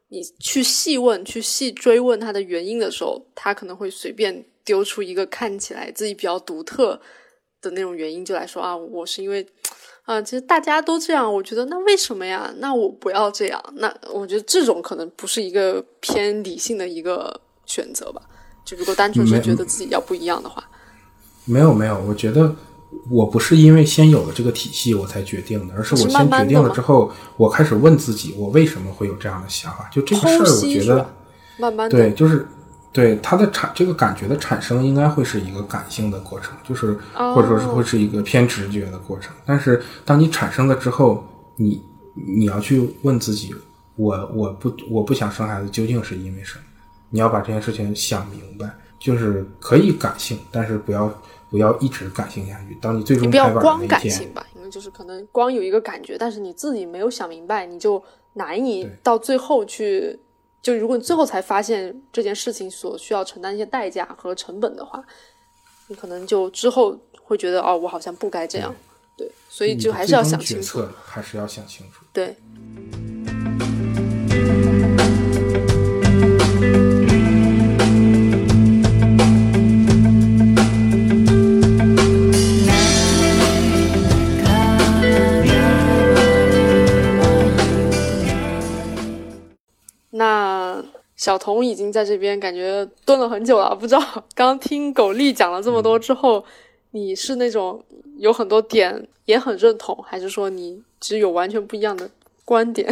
C: 你去细问、去细追问他的原因的时候，他可能会随便丢出一个看起来自己比较独特的那种原因，就来说啊，我是因为。啊，其实大家都这样，我觉得那为什么呀？那我不要这样。那我觉得这种可能不是一个偏理性的一个选择吧。就如果单纯是觉得自己要不一样的话，
A: 没有没有，我觉得我不是因为先有了这个体系我才决定的，而是我先决定了之后，我开始问自己，我为什么会有这样的想法？就这个事儿，我觉得
C: 慢慢的
A: 对，就是对它的产这个感觉的产生，应该会是一个感性的过程，就是或者说是会是一个偏直觉的过程。但是当你产生了之后，你你要去问自己，我我不我不想生孩子究竟是因为什么？你要把这件事情想明白，就是可以感性，但是不要不要一直感性下去。当你最终
C: 你不要光感性吧，因为就是可能光有一个感觉，但是你自己没有想明白，你就难以到最后去。就如果你最后才发现这件事情所需要承担一些代价和成本的话，你可能就之后会觉得哦，我好像不该这样。对所以就还是要想清楚。
A: 还是要想清楚。
C: 对。小童已经在这边感觉蹲了很久了，不知道刚听狗力讲了这么多之后，你是那种有很多点也很认同，还是说你只有完全不一样的观点？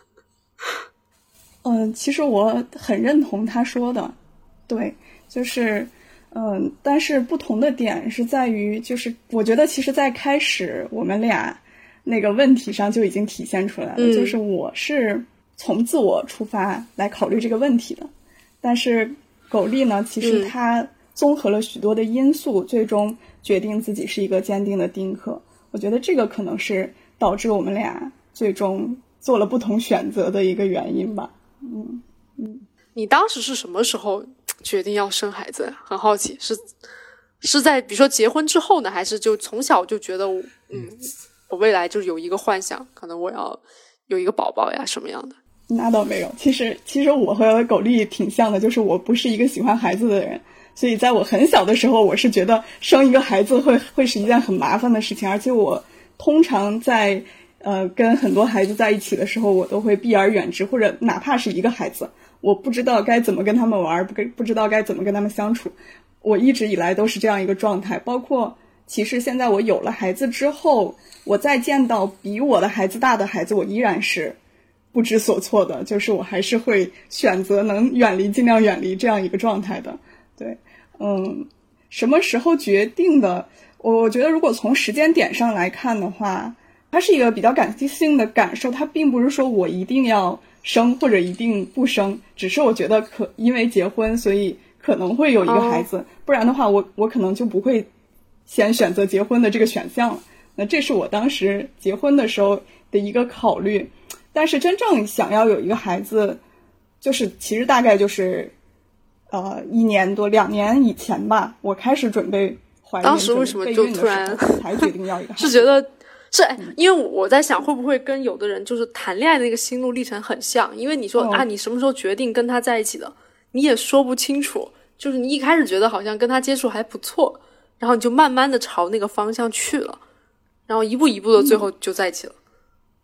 B: 嗯，其实我很认同他说的，对，就是嗯，但是不同的点是在于，就是我觉得其实，在开始我们俩那个问题上就已经体现出来了，就是我是。从自我出发来考虑这个问题的，但是苟利呢，其实他综合了许多的因素，最终决定自己是一个坚定的丁克。我觉得这个可能是导致我们俩最终做了不同选择的一个原因吧。嗯嗯，
C: 你当时是什么时候决定要生孩子呀？很好奇，是是在比如说结婚之后呢，还是就从小就觉得嗯，我未来就有一个幻想，可能我要有一个宝宝呀，什么样的？
B: 那倒没有，其实其实我和狗丽挺像的，就是我不是一个喜欢孩子的人，所以在我很小的时候，我是觉得生一个孩子会会是一件很麻烦的事情，而且我通常在呃跟很多孩子在一起的时候，我都会避而远之，或者哪怕是一个孩子，我不知道该怎么跟他们玩，不跟不知道该怎么跟他们相处，我一直以来都是这样一个状态，包括其实现在我有了孩子之后，我再见到比我的孩子大的孩子，我依然是。不知所措的，就是我还是会选择能远离，尽量远离这样一个状态的。对，嗯，什么时候决定的？我我觉得，如果从时间点上来看的话，它是一个比较感性的感受，它并不是说我一定要生或者一定不生，只是我觉得可因为结婚，所以可能会有一个孩子，不然的话，我我可能就不会先选择结婚的这个选项了。那这是我当时结婚的时候的一个考虑。但是真正想要有一个孩子，就是其实大概就是，呃，一年多两年以前吧，我开始准备怀孕，
C: 当时为什么就突然
B: 才决定要一个？孩
C: 子？是觉得是，因为我在想，会不会跟有的人就是谈恋爱的那个心路历程很像？因为你说啊，你什么时候决定跟他在一起的，你也说不清楚。就是你一开始觉得好像跟他接触还不错，然后你就慢慢的朝那个方向去了，然后一步一步的，最后就在一起了。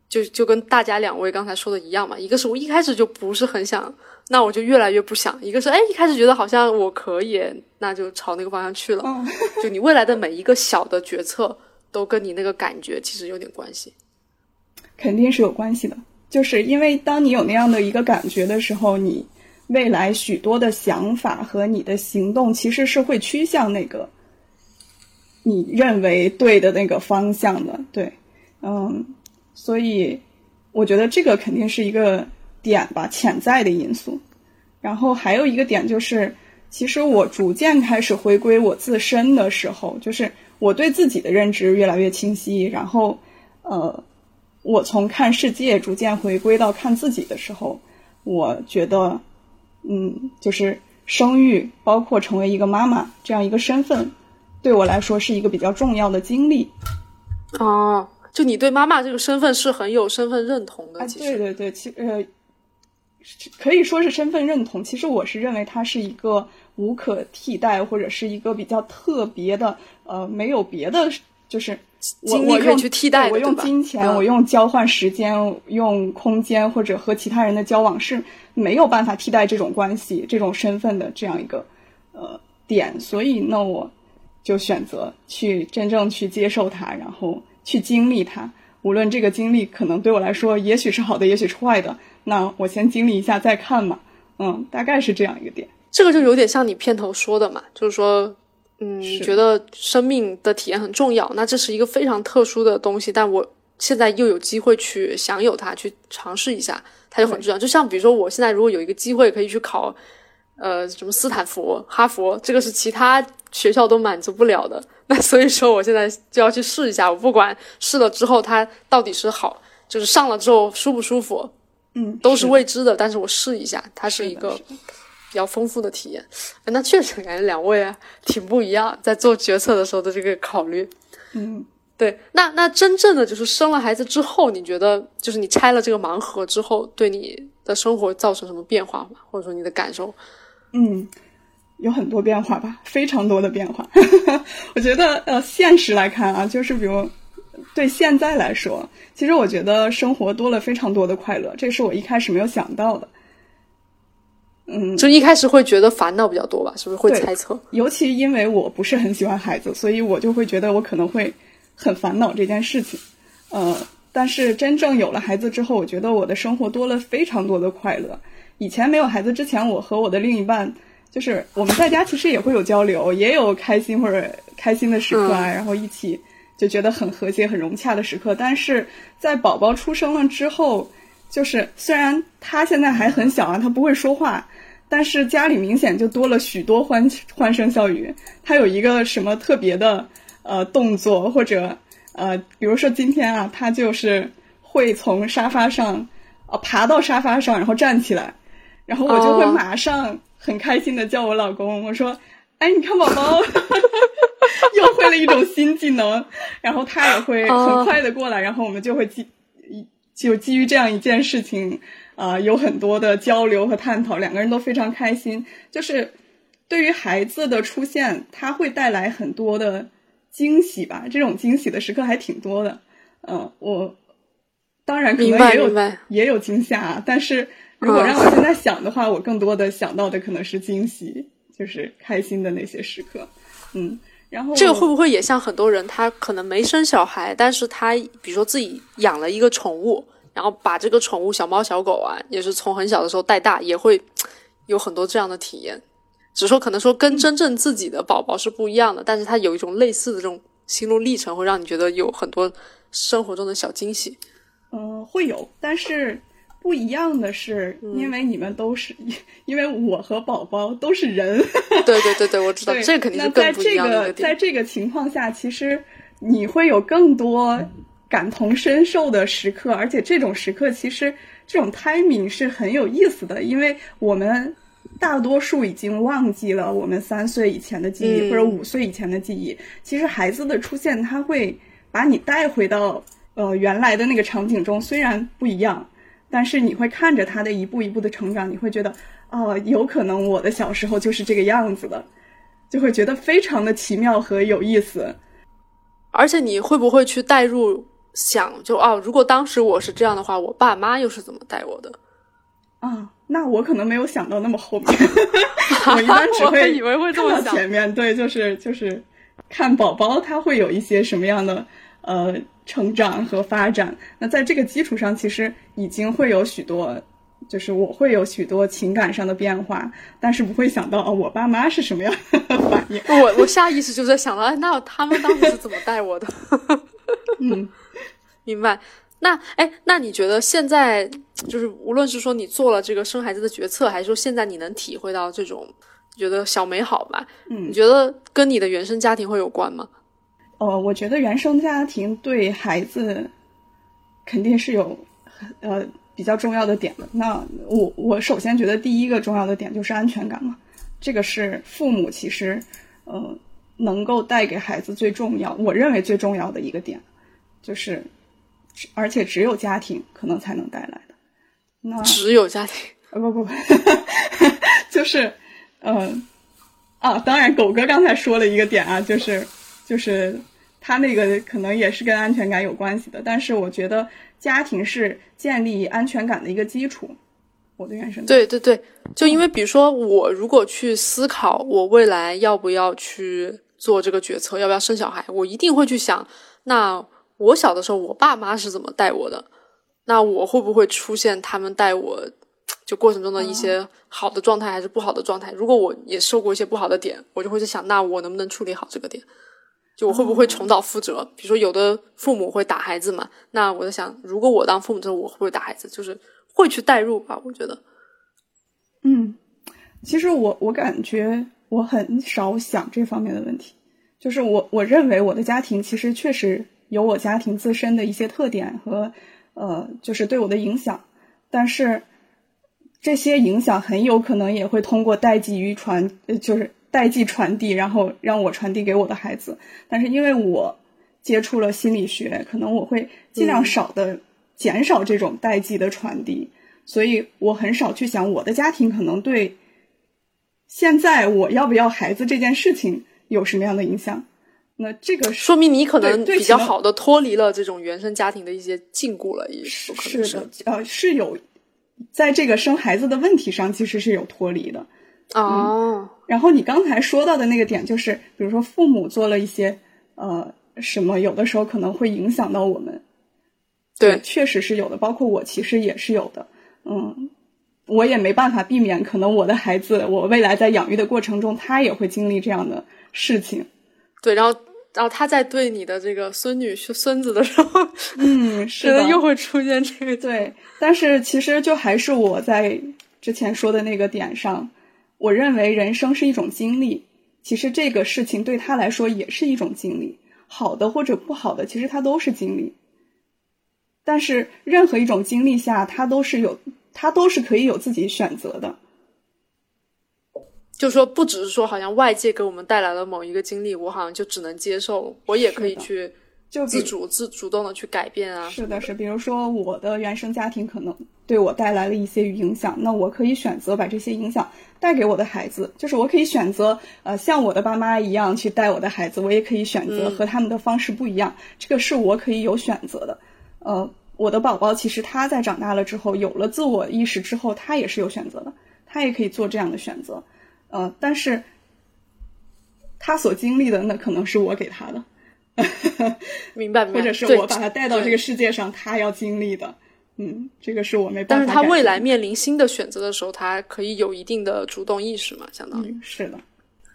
C: 就就跟大家两位刚才说的一样嘛，一个是我一开始就不是很想，那我就越来越不想；一个是哎，一开始觉得好像我可以，那就朝那个方向去了。就你未来的每一个小的决策，都跟你那个感觉其实有点关系。
B: 肯定是有关系的，就是因为当你有那样的一个感觉的时候，你未来许多的想法和你的行动其实是会趋向那个你认为对的那个方向的。对，嗯。所以，我觉得这个肯定是一个点吧，潜在的因素。然后还有一个点就是，其实我逐渐开始回归我自身的时候，就是我对自己的认知越来越清晰。然后，呃，我从看世界逐渐回归到看自己的时候，我觉得，嗯，就是生育，包括成为一个妈妈这样一个身份，对我来说是一个比较重要的经历。
C: 哦。就你对妈妈这个身份是很有身份认同的，其
B: 实对对对，其呃，可以说是身份认同。其实我是认为它是一个无可替代，或者是一个比较特别的，呃，没有别的，就是我我用
C: 去替代，
B: 我用金钱，我用交换时间，用空间，或者和其他人的交往是没有办法替代这种关系、这种身份的这样一个呃点。所以，那我就选择去真正去接受它，然后。去经历它，无论这个经历可能对我来说，也许是好的，也许是坏的，那我先经历一下再看嘛。嗯，大概是这样一个点。
C: 这个就有点像你片头说的嘛，就是说，嗯，觉得生命的体验很重要，那这是一个非常特殊的东西，但我现在又有机会去享有它，去尝试一下，它就很重要。就像比如说，我现在如果有一个机会可以去考，呃，什么斯坦福、哈佛，这个是其他学校都满足不了的。那所以说，我现在就要去试一下。我不管试了之后它到底是好，就是上了之后舒不舒服，
B: 嗯，
C: 都是未知的。但是我试一下，它是一个比较丰富的体验。那确实感觉两位啊挺不一样，在做决策的时候的这个考虑。
B: 嗯，
C: 对，那那真正的就是生了孩子之后，你觉得就是你拆了这个盲盒之后，对你的生活造成什么变化吗？或者说你的感受？
B: 嗯，有很多变化吧，非常多的变化。我觉得呃，现实来看啊，就是比如对现在来说，其实我觉得生活多了非常多的快乐，这是我一开始没有想到的。嗯，
C: 就一开始会觉得烦恼比较多吧，是不是会猜测？
B: 尤其因为我不是很喜欢孩子，所以我就会觉得我可能会很烦恼这件事情。呃，但是真正有了孩子之后，我觉得我的生活多了非常多的快乐。以前没有孩子之前，我和我的另一半就是我们在家其实也会有交流，也有开心或者开心的时刻啊，然后一起就觉得很和谐、很融洽的时刻。但是在宝宝出生了之后，就是虽然他现在还很小啊，他不会说话。但是家里明显就多了许多欢欢声笑语。他有一个什么特别的呃动作，或者呃，比如说今天啊，他就是会从沙发上呃爬到沙发上，然后站起来，然后我就会马上很开心的叫我老公，我说：“哎，你看宝宝 又会了一种新技能。”然后他也会很快的过来，然后我们就会基就基于这样一件事情。啊，有很多的交流和探讨，两个人都非常开心。就是对于孩子的出现，他会带来很多的惊喜吧？这种惊喜的时刻还挺多的。嗯，我当然可能也有也有惊吓，但是如果让我现在想的话，我更多的想到的可能是惊喜，就是开心的那些时刻。嗯，然后
C: 这个会不会也像很多人，他可能没生小孩，但是他比如说自己养了一个宠物。然后把这个宠物小猫小狗啊，也是从很小的时候带大，也会有很多这样的体验。只说可能说跟真正自己的宝宝是不一样的，但是他有一种类似的这种心路历程，会让你觉得有很多生活中的小惊喜。
B: 嗯，会有，但是不一样的是，因为你们都是，因为我和宝宝都是人。
C: 对对对对，我知道，这肯定是更不一样
B: 的在这个情况下，其实你会有更多。感同身受的时刻，而且这种时刻其实这种 timing 是很有意思的，因为我们大多数已经忘记了我们三岁以前的记忆或者五岁以前的记忆。其实孩子的出现，他会把你带回到呃原来的那个场景中，虽然不一样，但是你会看着他的一步一步的成长，你会觉得哦，有可能我的小时候就是这个样子的，就会觉得非常的奇妙和有意思。
C: 而且你会不会去代入？想就哦，如果当时我是这样的话，我爸妈又是怎么带我的？
B: 啊，那我可能没有想到那么后面，我一般只会
C: 以为会这么想。
B: 前面对，就是就是看宝宝他会有一些什么样的呃成长和发展。那在这个基础上，其实已经会有许多，就是我会有许多情感上的变化，但是不会想到哦，我爸妈是什么样的反应。
C: 我我下意识就在想到，哎，那他们当时是怎么带我的？
B: 嗯。
C: 明白，那哎，那你觉得现在就是无论是说你做了这个生孩子的决策，还是说现在你能体会到这种觉得小美好吧？
B: 嗯，
C: 你觉得跟你的原生家庭会有关吗？
B: 哦，我觉得原生家庭对孩子肯定是有呃比较重要的点的。那我我首先觉得第一个重要的点就是安全感嘛，这个是父母其实呃能够带给孩子最重要，我认为最重要的一个点就是。而且只有家庭可能才能带来的，那
C: 只有家庭
B: 啊不不不，就是嗯啊，当然狗哥刚才说了一个点啊，就是就是他那个可能也是跟安全感有关系的，但是我觉得家庭是建立安全感的一个基础。我的原生
C: 对对对，就因为比如说我如果去思考我未来要不要去做这个决策，要不要生小孩，我一定会去想那。我小的时候，我爸妈是怎么带我的？那我会不会出现他们带我就过程中的一些好的状态，还是不好的状态？如果我也受过一些不好的点，我就会去想，那我能不能处理好这个点？就我会不会重蹈覆辙？比如说，有的父母会打孩子嘛，那我在想，如果我当父母之后，我会不会打孩子？就是会去代入吧，我觉得。
B: 嗯，其实我我感觉我很少想这方面的问题，就是我我认为我的家庭其实确实。有我家庭自身的一些特点和，呃，就是对我的影响，但是这些影响很有可能也会通过代际遗传，就是代际传递，然后让我传递给我的孩子。但是因为我接触了心理学，可能我会尽量少的减少这种代际的传递，所以我很少去想我的家庭可能对现在我要不要孩子这件事情有什么样的影响。那这个
C: 说明你可能比较好的脱离了这种原生家庭的一些禁锢了，也有可能
B: 是的，呃，是有在这个生孩子的问题上其实是有脱离的。
C: 哦，
B: 然后你刚才说到的那个点，就是比如说父母做了一些呃什么，有的时候可能会影响到我们。
C: 对，
B: 确实是有的，包括我其实也是有的。嗯，我也没办法避免，可能我的孩子，我未来在养育的过程中，他也会经历这样的事情。
C: 对，然后然后他在对你的这个孙女、孙子的时候，
B: 嗯，是的，
C: 又会出现这个
B: 对，但是其实就还是我在之前说的那个点上，我认为人生是一种经历，其实这个事情对他来说也是一种经历，好的或者不好的，其实它都是经历。但是任何一种经历下，他都是有，他都是可以有自己选择的。
C: 就说不只是说好像外界给我们带来了某一个经历，我好像就只能接受，我也可以去
B: 就
C: 自主、自主动的去改变啊。
B: 是的，是，比如说我的原生家庭可能对我带来了一些影响，那我可以选择把这些影响带给我的孩子，就是我可以选择呃像我的爸妈一样去带我的孩子，我也可以选择和他们的方式不一样，这个是我可以有选择的。呃，我的宝宝其实他在长大了之后，有了自我意识之后，他也是有选择的，他也可以做这样的选择。呃，但是他所经历的那可能是我给他的。
C: 明白明白，
B: 或者是我把他带到这个世界上，他要经历的，嗯，这个是我没办法
C: 但是他。未来面临新的选择的时候，他可以有一定的主动意识嘛，相当于。
B: 嗯，是的，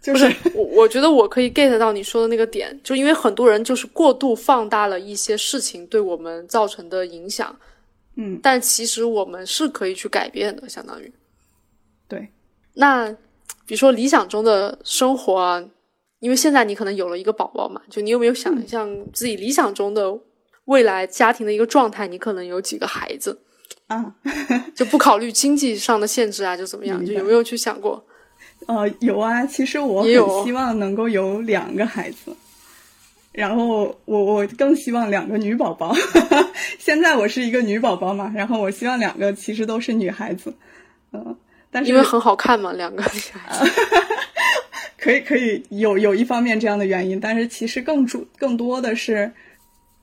B: 就
C: 不是我，我觉得我可以 get 到你说的那个点，就因为很多人就是过度放大了一些事情对我们造成的影响，
B: 嗯，
C: 但其实我们是可以去改变的，相当于。
B: 对，
C: 那比如说理想中的生活啊，因为现在你可能有了一个宝宝嘛，就你有没有
B: 嗯
C: 想象自己理想中的未来家庭的一个状态？你可能有几个孩子，
B: 啊，
C: 就不考虑经济上的限制啊，就怎么样？就有没有去想过？
B: 呃，有啊，其实我
C: 也有
B: 很希望能够有两个孩子，然后我我更希望两个女宝宝。现在我是一个女宝宝嘛，然后我希望两个其实都是女孩子，嗯、但是
C: 因为很好看嘛，两个女孩子。
B: 可以可以有有一方面这样的原因，但是其实更主更多的是，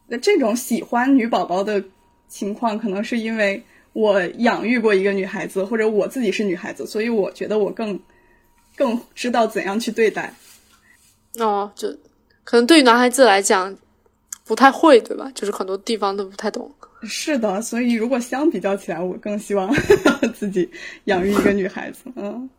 B: 那这种喜欢女宝宝的情况，可能是因为我养育过一个女孩子，或者我自己是女孩子，所以我觉得我更更知道怎样去对待。
C: 哦，就可能对于男孩子来讲不太会，对吧？就是很多地方都不太懂。
B: 是的，所以如果相比较起来，我更希望 自己养育一个女孩子。嗯，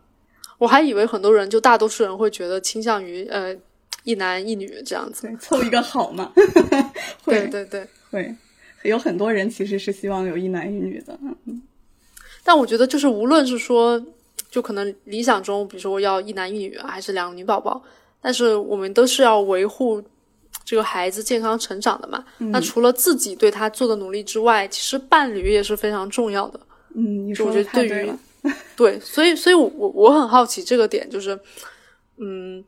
C: 我还以为很多人就大多数人会觉得倾向于呃一男一女这样子。
B: 对，凑一个好嘛。
C: 对
B: 会
C: 对对。
B: 会有很多人其实是希望有一男一女的。嗯
C: 但我觉得就是无论是说，就可能理想中，比如说要一男一女啊，还是两个女宝宝，但是我们都是要维护这个孩子健康成长的嘛。那除了自己对他做的努力之外，其实伴侣也是非常重要的。
B: 嗯，你说的
C: 我觉得对于
B: 太对了。
C: 对，所以所以我，我我很好奇这个点，就是，嗯，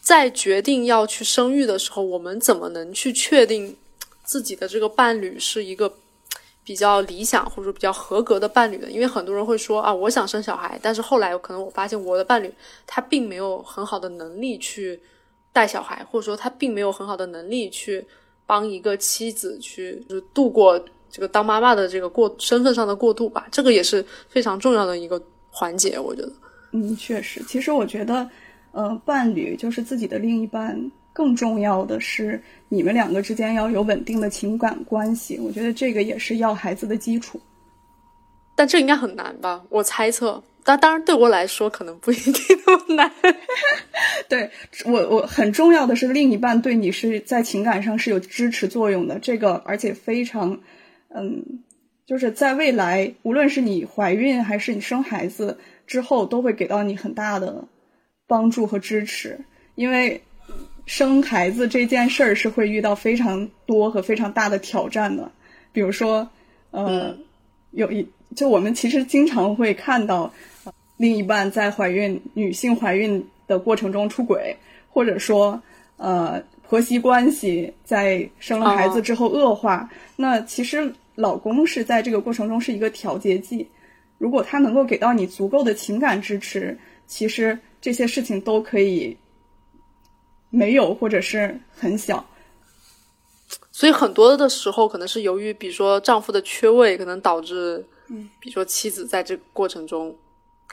C: 在决定要去生育的时候，我们怎么能去确定自己的这个伴侣是一个比较理想或者比较合格的伴侣呢？因为很多人会说啊，我想生小孩，但是后来可能我发现我的伴侣他并没有很好的能力去带小孩，或者说他并没有很好的能力去帮一个妻子去就是度过这个当妈妈的这个过身份上的过渡吧，这个也是非常重要的一个环节，我觉得。
B: 嗯，确实，其实我觉得，呃，伴侣就是自己的另一半，更重要的是你们两个之间要有稳定的情感关系。我觉得这个也是要孩子的基础。
C: 但这应该很难吧？我猜测，但当然对我来说可能不一定那么难。
B: 对我，我很重要的是另一半对你是在情感上是有支持作用的。这个而且非常，嗯，就是在未来，无论是你怀孕还是你生孩子之后，都会给到你很大的帮助和支持。因为生孩子这件事儿是会遇到非常多和非常大的挑战的，比如说，呃，有一就我们其实经常会看到。另一半在怀孕，女性怀孕的过程中出轨，或者说，呃，婆媳关系在生了孩子之后恶化。那其实老公是在这个过程中是一个调节剂，如果他能够给到你足够的情感支持，其实这些事情都可以没有或者是很小。
C: 所以很多的时候，可能是由于比如说丈夫的缺位，可能导致，
B: 嗯，
C: 比如说妻子在这个过程中，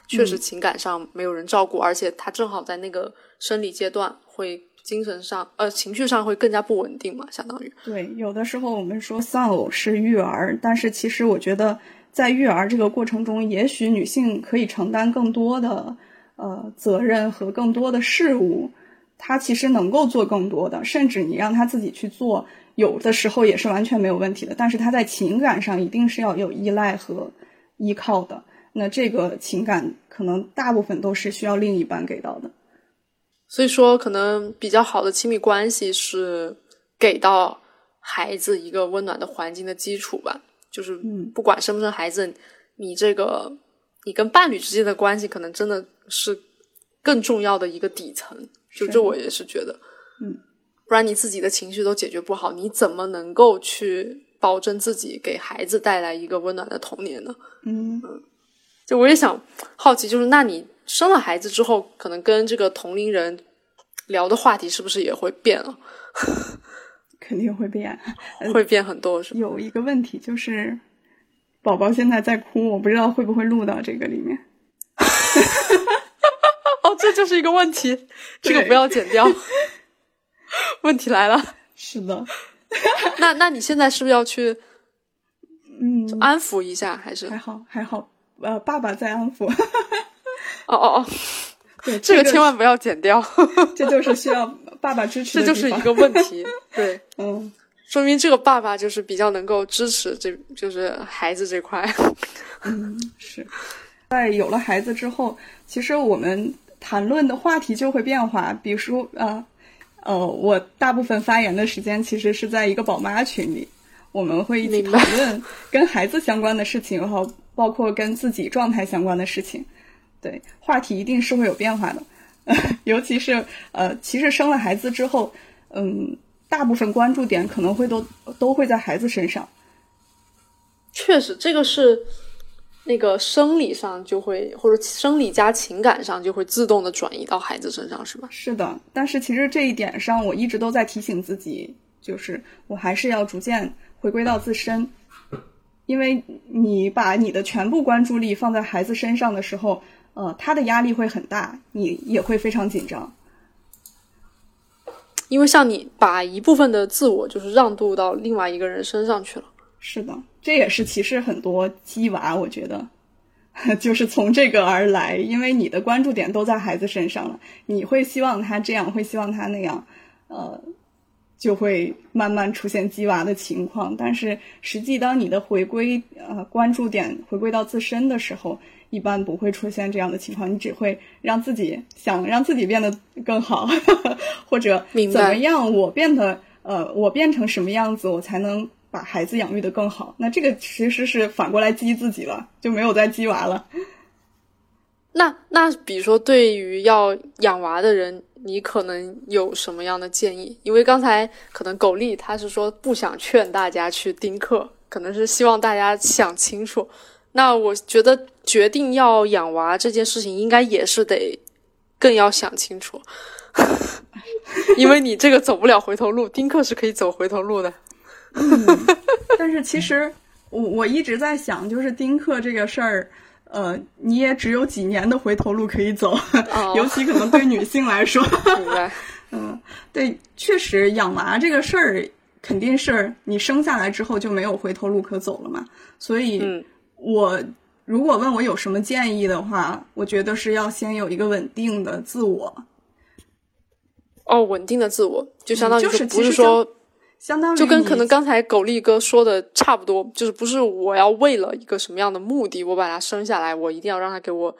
C: 确实情感上没有人照顾，而且她正好在那个生理阶段，会精神上呃情绪上会更加不稳定嘛，相当于。
B: 对，有的时候我们说丧偶是育儿，但是其实我觉得在育儿这个过程中，也许女性可以承担更多的呃责任和更多的事物，她其实能够做更多的，甚至你让她自己去做。有的时候也是完全没有问题的，但是她在情感上一定是要有依赖和依靠的。那这个情感可能大部分都是需要另一半给到的。
C: 所以说，可能比较好的亲密关系是给到孩子一个温暖的环境的基础吧。就是不管生不生孩子，你这个你跟伴侣之间的关系，可能真的是更重要的一个底层。就这，我也是觉得，
B: 嗯。
C: 不然你自己的情绪都解决不好，你怎么能够去保证自己给孩子带来一个温暖的童年呢？
B: 嗯
C: 嗯，就我也想好奇，就是那你生了孩子之后，可能跟这个同龄人聊的话题是不是也会变了？
B: 肯定会变，
C: 会变很多。是
B: 有一个问题就是，宝宝现在在哭，我不知道会不会录到这个里面。
C: 哦，这就是一个问题，这个不要剪掉。问题来了，
B: 是的，
C: 那那你现在是不是要去，
B: 嗯，
C: 安抚一下？还是
B: 还好还好，呃，爸爸在安抚。
C: 哦 哦哦，
B: 对，
C: 这个千万不要剪掉，
B: 这就是需要爸爸支持。
C: 这就是一个问题，对，
B: 嗯，
C: 说明这个爸爸就是比较能够支持，这就是孩子这块。
B: 嗯，是在有了孩子之后，其实我们谈论的话题就会变化，比如说啊。呃，我大部分发言的时间其实是在一个宝妈群里，我们会一起讨论跟孩子相关的事情，然后包括跟自己状态相关的事情。对，话题一定是会有变化的，尤其是呃，其实生了孩子之后，嗯，大部分关注点可能会都都会在孩子身上。
C: 确实，这个是。那个生理上就会，或者生理加情感上就会自动的转移到孩子身上，是吧？
B: 是的，但是其实这一点上，我一直都在提醒自己，就是我还是要逐渐回归到自身，因为你把你的全部关注力放在孩子身上的时候，呃，他的压力会很大，你也会非常紧张，
C: 因为像你把一部分的自我就是让渡到另外一个人身上去了。
B: 是的。这也是其实很多鸡娃，我觉得 就是从这个而来，因为你的关注点都在孩子身上了，你会希望他这样，会希望他那样，呃，就会慢慢出现鸡娃的情况。但是实际当你的回归呃关注点回归到自身的时候，一般不会出现这样的情况，你只会让自己想让自己变得更好，或者怎么样，我变得呃，我变成什么样子，我才能。把孩子养育的更好，那这个其实是反过来激自己了，就没有再激娃了。
C: 那那比如说，对于要养娃的人，你可能有什么样的建议？因为刚才可能狗丽他是说不想劝大家去丁克，可能是希望大家想清楚。那我觉得决定要养娃这件事情，应该也是得更要想清楚，因为你这个走不了回头路，丁克是可以走回头路的。
B: 嗯，但是其实我我一直在想，就是丁克这个事儿，呃，你也只有几年的回头路可以走，尤其可能对女性来说。嗯，对，确实养娃这个事儿肯定是你生下来之后就没有回头路可走了嘛。所以，我如果问我有什么建议的话，我觉得是要先有一个稳定的自我。
C: 哦，稳定的自我就相当于
B: 是
C: 不是说。
B: 相当于
C: 就跟可能刚才狗力哥说的差不多，就是不是我要为了一个什么样的目的，我把他生下来，我一定要让他给我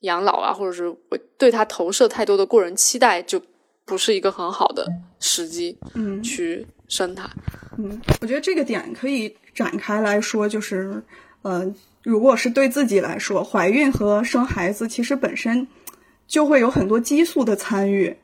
C: 养老啊，或者是我对他投射太多的过人期待，就不是一个很好的时机，
B: 嗯，
C: 去生他。
B: 嗯，我觉得这个点可以展开来说，就是，呃，如果是对自己来说，怀孕和生孩子其实本身就会有很多激素的参与。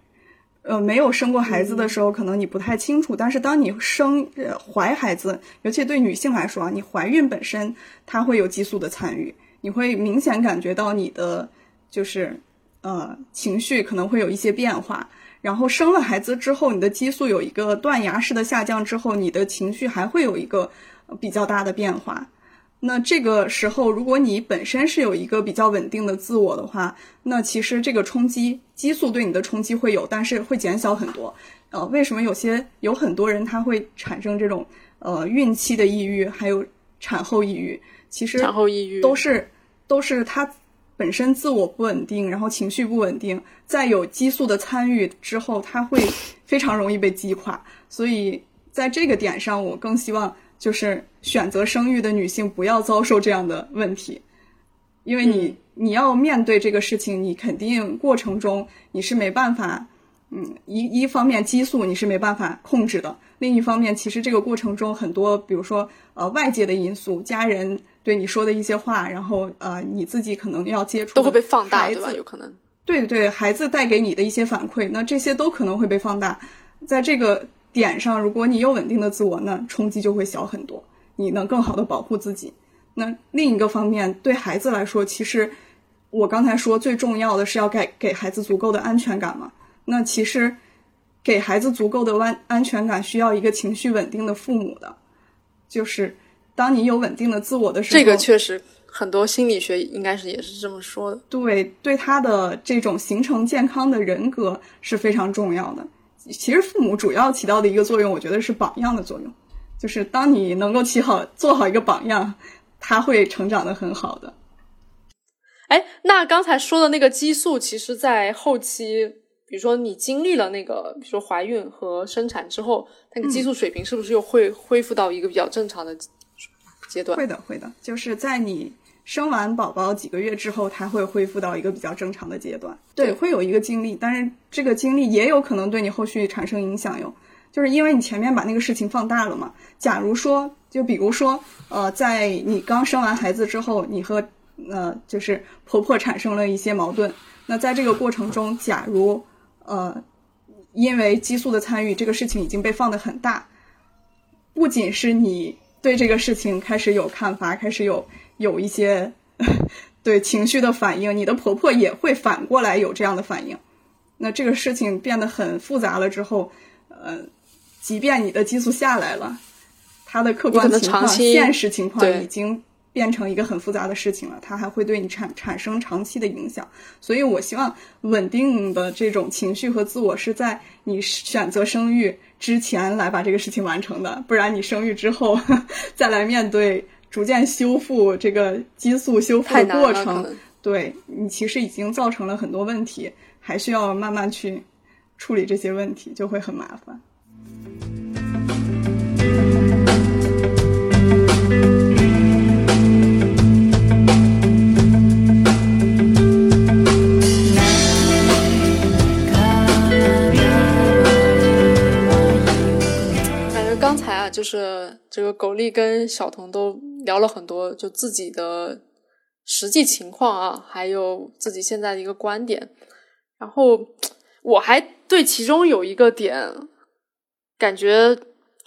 B: 呃没有生过孩子的时候，可能你不太清楚，但是当你生呃怀孩子，尤其对女性来说啊，你怀孕本身它会有激素的参与，你会明显感觉到你的就是呃情绪可能会有一些变化。然后生了孩子之后，你的激素有一个断崖式的下降之后，你的情绪还会有一个比较大的变化。那这个时候，如果你本身是有一个比较稳定的自我的话，那其实这个冲击激素对你的冲击会有，但是会减小很多。呃，为什么有些有很多人他会产生这种呃孕期的抑郁，还有产后抑郁？其实
C: 产后抑郁
B: 都是都是他。本身自我不稳定，然后情绪不稳定，在有激素的参与之后，他会非常容易被击垮。所以在这个点上，我更希望就是选择生育的女性不要遭受这样的问题，因为你你要面对这个事情，你肯定过程中你是没办法，嗯，一一方面激素你是没办法控制的，另一方面其实这个过程中很多，比如说呃外界的因素，家人。对你说的一些话，然后呃，你自己可能要接触
C: 都会被放大，对吧？有可能。
B: 对对，孩子带给你的一些反馈，那这些都可能会被放大。在这个点上，如果你有稳定的自我，那冲击就会小很多，你能更好的保护自己。那另一个方面，对孩子来说，其实我刚才说最重要的是要给给孩子足够的安全感嘛。那其实给孩子足够的安安全感，需要一个情绪稳定的父母的，就是。当你有稳定的自我的时候，
C: 这个确实很多心理学应该是也是这么说的。
B: 对，对他的这种形成健康的人格是非常重要的。其实父母主要起到的一个作用，我觉得是榜样的作用。就是当你能够起好做好一个榜样，他会成长的很好的。
C: 哎，那刚才说的那个激素，其实，在后期，比如说你经历了那个，比如说怀孕和生产之后，那个激素水平是不是又会恢复到一个比较正常的？阶段
B: 会的，会的，就是在你生完宝宝几个月之后，它会恢复到一个比较正常的阶段。对，会有一个经历，但是这个经历也有可能对你后续产生影响哟。就是因为你前面把那个事情放大了嘛。假如说，就比如说，呃，在你刚生完孩子之后，你和呃就是婆婆产生了一些矛盾。那在这个过程中，假如呃因为激素的参与，这个事情已经被放得很大，不仅是你。对这个事情开始有看法，开始有有一些对情绪的反应，你的婆婆也会反过来有这样的反应。那这个事情变得很复杂了之后，呃，即便你的激素下来了，它的客观情况、现实情况已经变成一个很复杂的事情了，它还会对你产产生长期的影响。所以我希望稳定的这种情绪和自我是在你选择生育。之前来把这个事情完成的，不然你生育之后 再来面对逐渐修复这个激素修复的过程，对你其实已经造成了很多问题，还需要慢慢去处理这些问题，就会很麻烦。
C: 就是这个狗力跟小童都聊了很多，就自己的实际情况啊，还有自己现在的一个观点。然后我还对其中有一个点感觉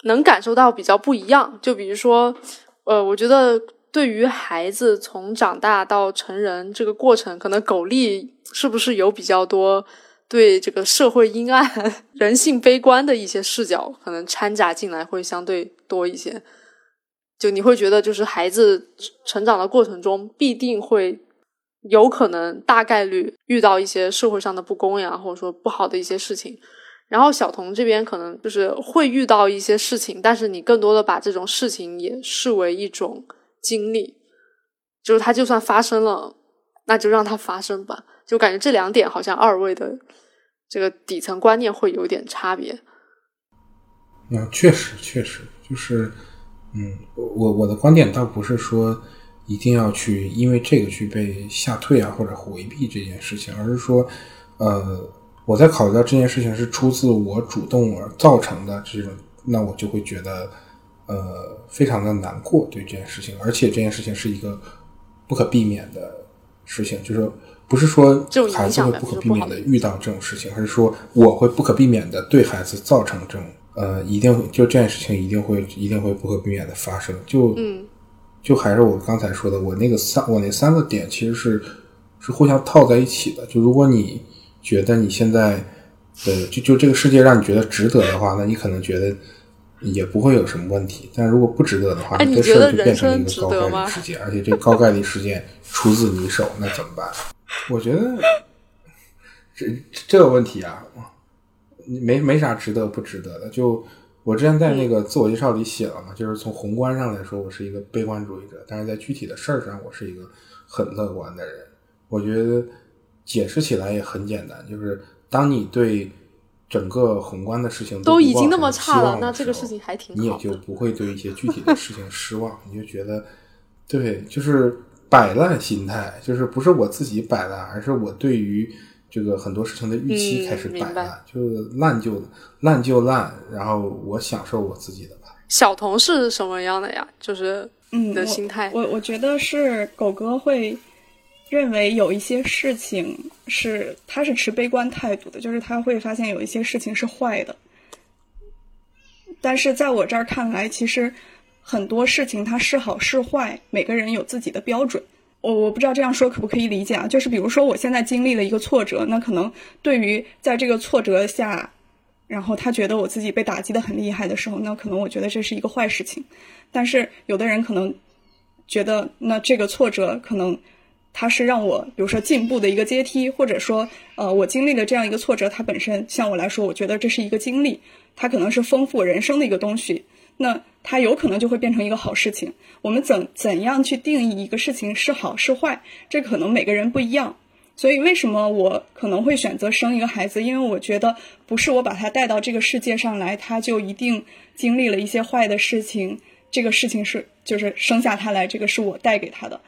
C: 能感受到比较不一样，就比如说，呃，我觉得对于孩子从长大到成人这个过程，可能狗力是不是有比较多。对这个社会阴暗、人性悲观的一些视角，可能掺杂进来会相对多一些。就你会觉得，就是孩子成长的过程中，必定会有可能大概率遇到一些社会上的不公呀，或者说不好的一些事情。然后小童这边可能就是会遇到一些事情，但是你更多的把这种事情也视为一种经历，就是它就算发生了，那就让它发生吧。就感觉这两点好像二位的。这个底层观念会有点差别。
A: 嗯，确实，确实，就是，嗯，我我的观点倒不是说一定要去因为这个去被吓退啊，或者回避这件事情，而是说，呃，我在考虑到这件事情是出自我主动而造成的这种，那我就会觉得，呃，非常的难过对这件事情，而且这件事情是一个不可避免的事情，就是不是说孩子会不可避免的遇到这种事情，而是说我会不可避免的对孩子造成这种呃，一定就这件事情一定会一定会不可避免的发生。就
C: 嗯
A: 就还是我刚才说的，我那个三我那三个点其实是是互相套在一起的。就如果你觉得你现在呃就就这个世界让你觉得值得的话，那你可能觉得也不会有什么问题。但如果不值得的话，
C: 哎你
A: 这事儿就变成了一
C: 生
A: 个高概率事件，而且这高概率事件出自你手，那怎么办？我觉得这这个问题啊，没没啥值得不值得的。就我之前在那个自我介绍里写了嘛，就是从宏观上来说，我是一个悲观主义者，但是在具体的事儿上，我是一个很乐观的人。我觉得解释起来也很简单，就是当你对整个宏观的事情不
C: 都已经那么差了那这个事情还挺
A: 你也就不会对一些具体的事情失望，你就觉得对，就是摆烂心态，就是不是我自己摆烂，而是我对于这个很多事情的预期
C: 嗯
A: 开始摆烂，就是烂就烂就烂，然后我享受我自己的吧。
C: 小童是什么样的呀？就是
B: 嗯，
C: 的
B: 我
C: 心态
B: 我我觉得是狗哥会认为有一些事情是他是持悲观态度的，就是他会发现有一些事情是坏的。但是在我这儿看来，其实很多事情它是好是坏，每个人有自己的标准。我我不知道这样说可不可以理解啊？就是比如说我现在经历了一个挫折，那可能对于在这个挫折下，然后他觉得我自己被打击的很厉害的时候，那可能我觉得这是一个坏事情。但是有的人可能觉得，那这个挫折可能它是让我，比如说进步的一个阶梯，或者说，呃，我经历了这样一个挫折，它本身像我来说，我觉得这是一个经历，它可能是丰富人生的一个东西。那它有可能就会变成一个好事情。我们怎怎样去定义一个事情是好是坏，这可能每个人不一样。所以为什么我可能会选择生一个孩子？因为我觉得不是我把他带到这个世界上来，他就一定经历了一些坏的事情。这个事情是就是生下他来，这个是我带给他的，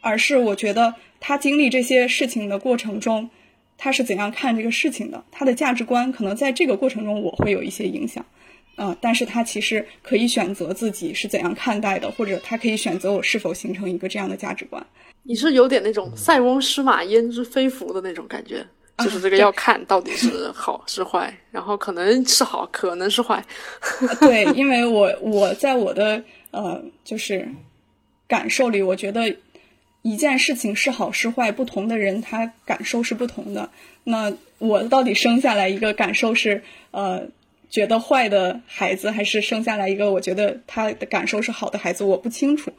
B: 而是我觉得他经历这些事情的过程中，他是怎样看这个事情的，他的价值观可能在这个过程中我会有一些影响。嗯、但是他其实可以选择自己是怎样看待的，或者他可以选择我是否形成一个这样的价值观。
C: 你是有点那种塞翁失马焉知非福的那种感觉，就是这个要看到底是好是坏，然后可能是好，可能是坏。
B: 对，因为我我在我的呃就是感受里，我觉得一件事情是好是坏，不同的人他感受是不同的。那我到底生下来一个感受是呃觉得坏的孩子，还是生下来一个我觉得他的感受是好的孩子，我不清楚。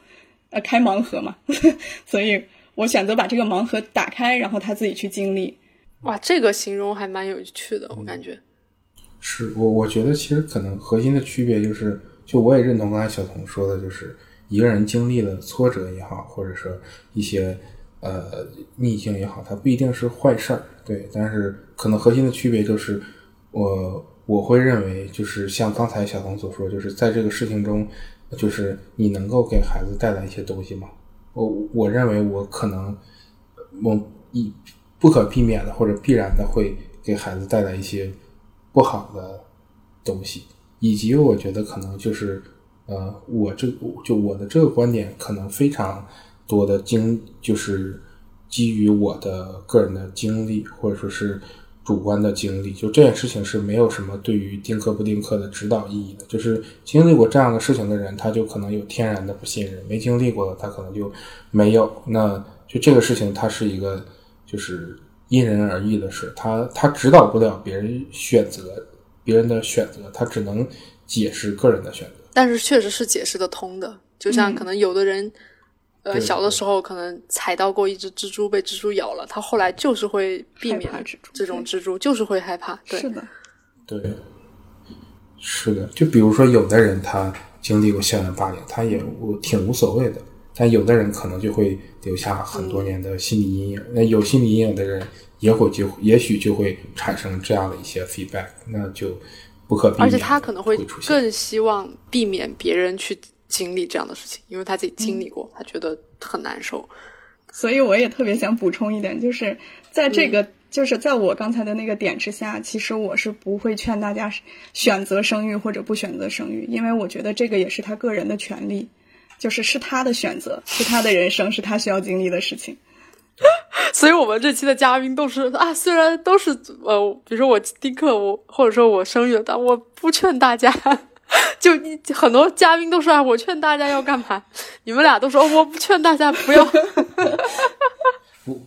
B: 呃，开盲盒嘛，所以我选择把这个盲盒打开，然后他自己去经历。
C: 哇，这个形容还蛮有趣的，我感觉。
A: 是我我觉得其实可能核心的区别就是，就我也认同刚才小童说的，就是一个人经历了挫折也好，或者说一些呃逆境也好，它不一定是坏事儿，对。但是可能核心的区别就是，我我会认为就是像刚才小童所说，就是在这个事情中，就是你能够给孩子带来一些东西吗？我我认为我可能我一不可避免的或者必然的会给孩子带来一些不好的东西，以及我觉得可能就是呃，我这就我的这个观点可能非常多的经就是基于我的个人的经历或者说是主观的经历，就这件事情是没有什么对于丁克不丁克的指导意义的。就是经历过这样的事情的人，他就可能有天然的不信任；没经历过的，他可能就没有。那就这个事情，它是一个就是因人而异的事，他他指导不了别人选择别人的选择，他只能解释个人的选择。
C: 但是确实是解释得通的，就像
B: 嗯
C: 可能有的人，呃，小的时候可能踩到过一只蜘蛛，被蜘蛛咬了，他后来就是会避免
B: 蜘蛛
C: 这种蜘蛛，就是会害怕。对，
B: 是的，
A: 对，是的，就比如说有的人他经历过校园霸凌，他也我挺无所谓的，但有的人可能就会留下很多年的心理阴影。那有心理阴影的人，也会就也许就会产生这样的一些 feedback，那就不可避免。
C: 而且他可能会。更希望避免别人去经历这样的事情，因为他自己经历过，他觉得很难受。
B: 所以我也特别想补充一点，就是在这个，就是在我刚才的那个点之下，其实我是不会劝大家选择生育或者不选择生育，因为我觉得这个也是他个人的权利，就是是他的选择，是他的人生，是他需要经历的事情。
C: 所以我们这期的嘉宾都是啊，虽然都是呃，比如说我丁克，我或者说我生育了，但我不劝大家。就很多嘉宾都说啊，我劝大家要干嘛？你们俩都说我不劝大家不要。
A: 不，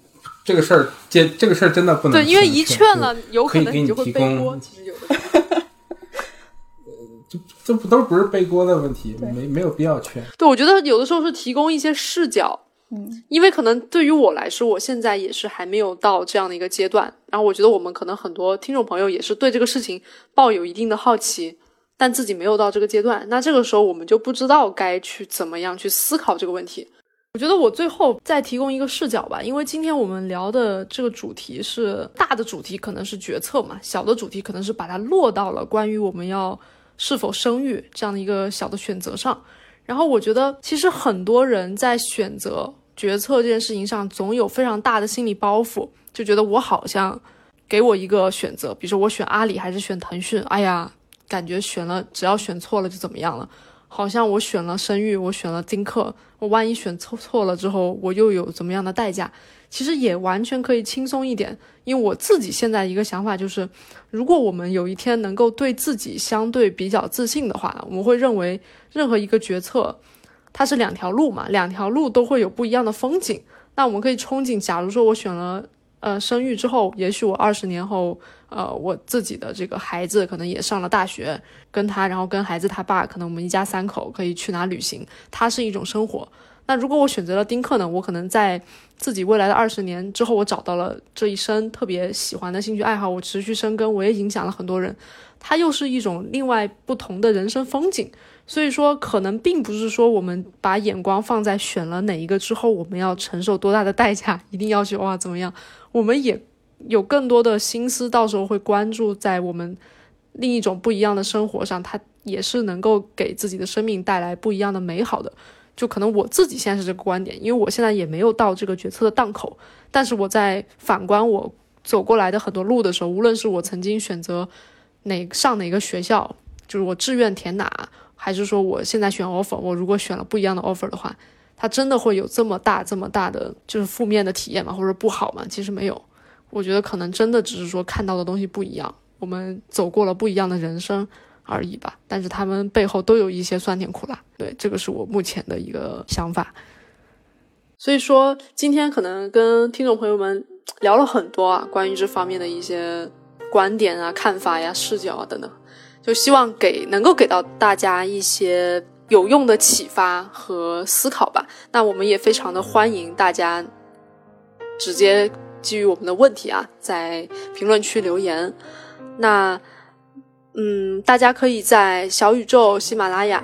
A: 这个事儿，这这个事儿真的不能。
C: 对，因为一劝了，有
A: 可
C: 能你就会背锅。其实有的。
A: 这这不都不是背锅的问题？没没有必要劝。
C: 对，我觉得有的时候是提供一些视角。
B: 嗯，
C: 因为可能对于我来说，我现在也是还没有到这样的一个阶段。然后我觉得我们可能很多听众朋友也是对这个事情抱有一定的好奇。但自己没有到这个阶段，那这个时候我们就不知道该去怎么样去思考这个问题。我觉得我最后再提供一个视角吧，因为今天我们聊的这个主题是大的主题，可能是决策嘛；小的主题可能是把它落到了关于我们要是否生育这样的一个小的选择上。然后我觉得，其实很多人在选择决策这件事情上，总有非常大的心理包袱，就觉得我好像给我一个选择，比如说我选阿里还是选腾讯，哎呀。感觉选了，只要选错了就怎么样了？好像我选了生育，我选了丁克，我万一选错错了之后，我又有怎么样的代价？其实也完全可以轻松一点，因为我自己现在一个想法就是，如果我们有一天能够对自己相对比较自信的话，我们会认为任何一个决策，它是两条路嘛，两条路都会有不一样的风景。那我们可以憧憬，假如说我选了呃生育之后，也许我二十年后。呃，我自己的这个孩子可能也上了大学，跟他，然后跟孩子他爸，可能我们一家三口可以去哪旅行，它是一种生活。那如果我选择了丁克呢？我可能在自己未来的二十年之后，我找到了这一生特别喜欢的兴趣爱好，我持续生根，我也影响了很多人，它又是一种另外不同的人生风景。所以说，可能并不是说我们把眼光放在选了哪一个之后，我们要承受多大的代价，一定要去哇怎么样？我们也。有更多的心思，到时候会关注在我们另一种不一样的生活上，它也是能够给自己的生命带来不一样的美好的。就可能我自己现在是这个观点，因为我现在也没有到这个决策的档口，但是我在反观我走过来的很多路的时候，无论是我曾经选择哪上哪个学校，就是我志愿填哪，还是说我现在选 offer，我如果选了不一样的 offer 的话，它真的会有这么大这么大的就是负面的体验吗？或者不好吗？其实没有。我觉得可能真的只是说看到的东西不一样，我们走过了不一样的人生而已吧。但是他们背后都有一些酸甜苦辣，对，这个是我目前的一个想法。所以说今天可能跟听众朋友们聊了很多啊，关于这方面的一些观点啊、看法呀、视角啊等等，就希望给能够给到大家一些有用的启发和思考吧。那我们也非常的欢迎大家直接。基于我们的问题啊，在评论区留言。那，嗯，大家可以在小宇宙、喜马拉雅、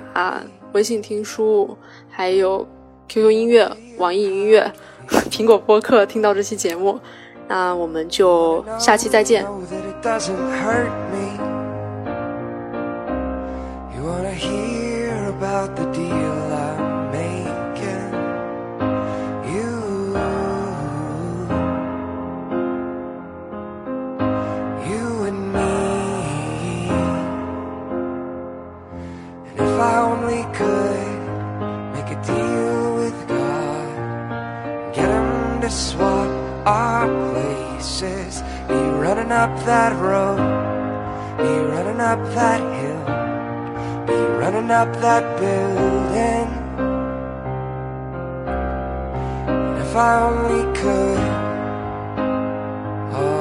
C: 微信听书，还有 QQ 音乐、网易音乐、苹果播客听到这期节目。那我们就下期再见。You
D: wanna hear about the deal? I only could make a deal with God, get him to swap our places. Me running
C: up that road, me running up that hill, me running up that building. And if I only could. Oh,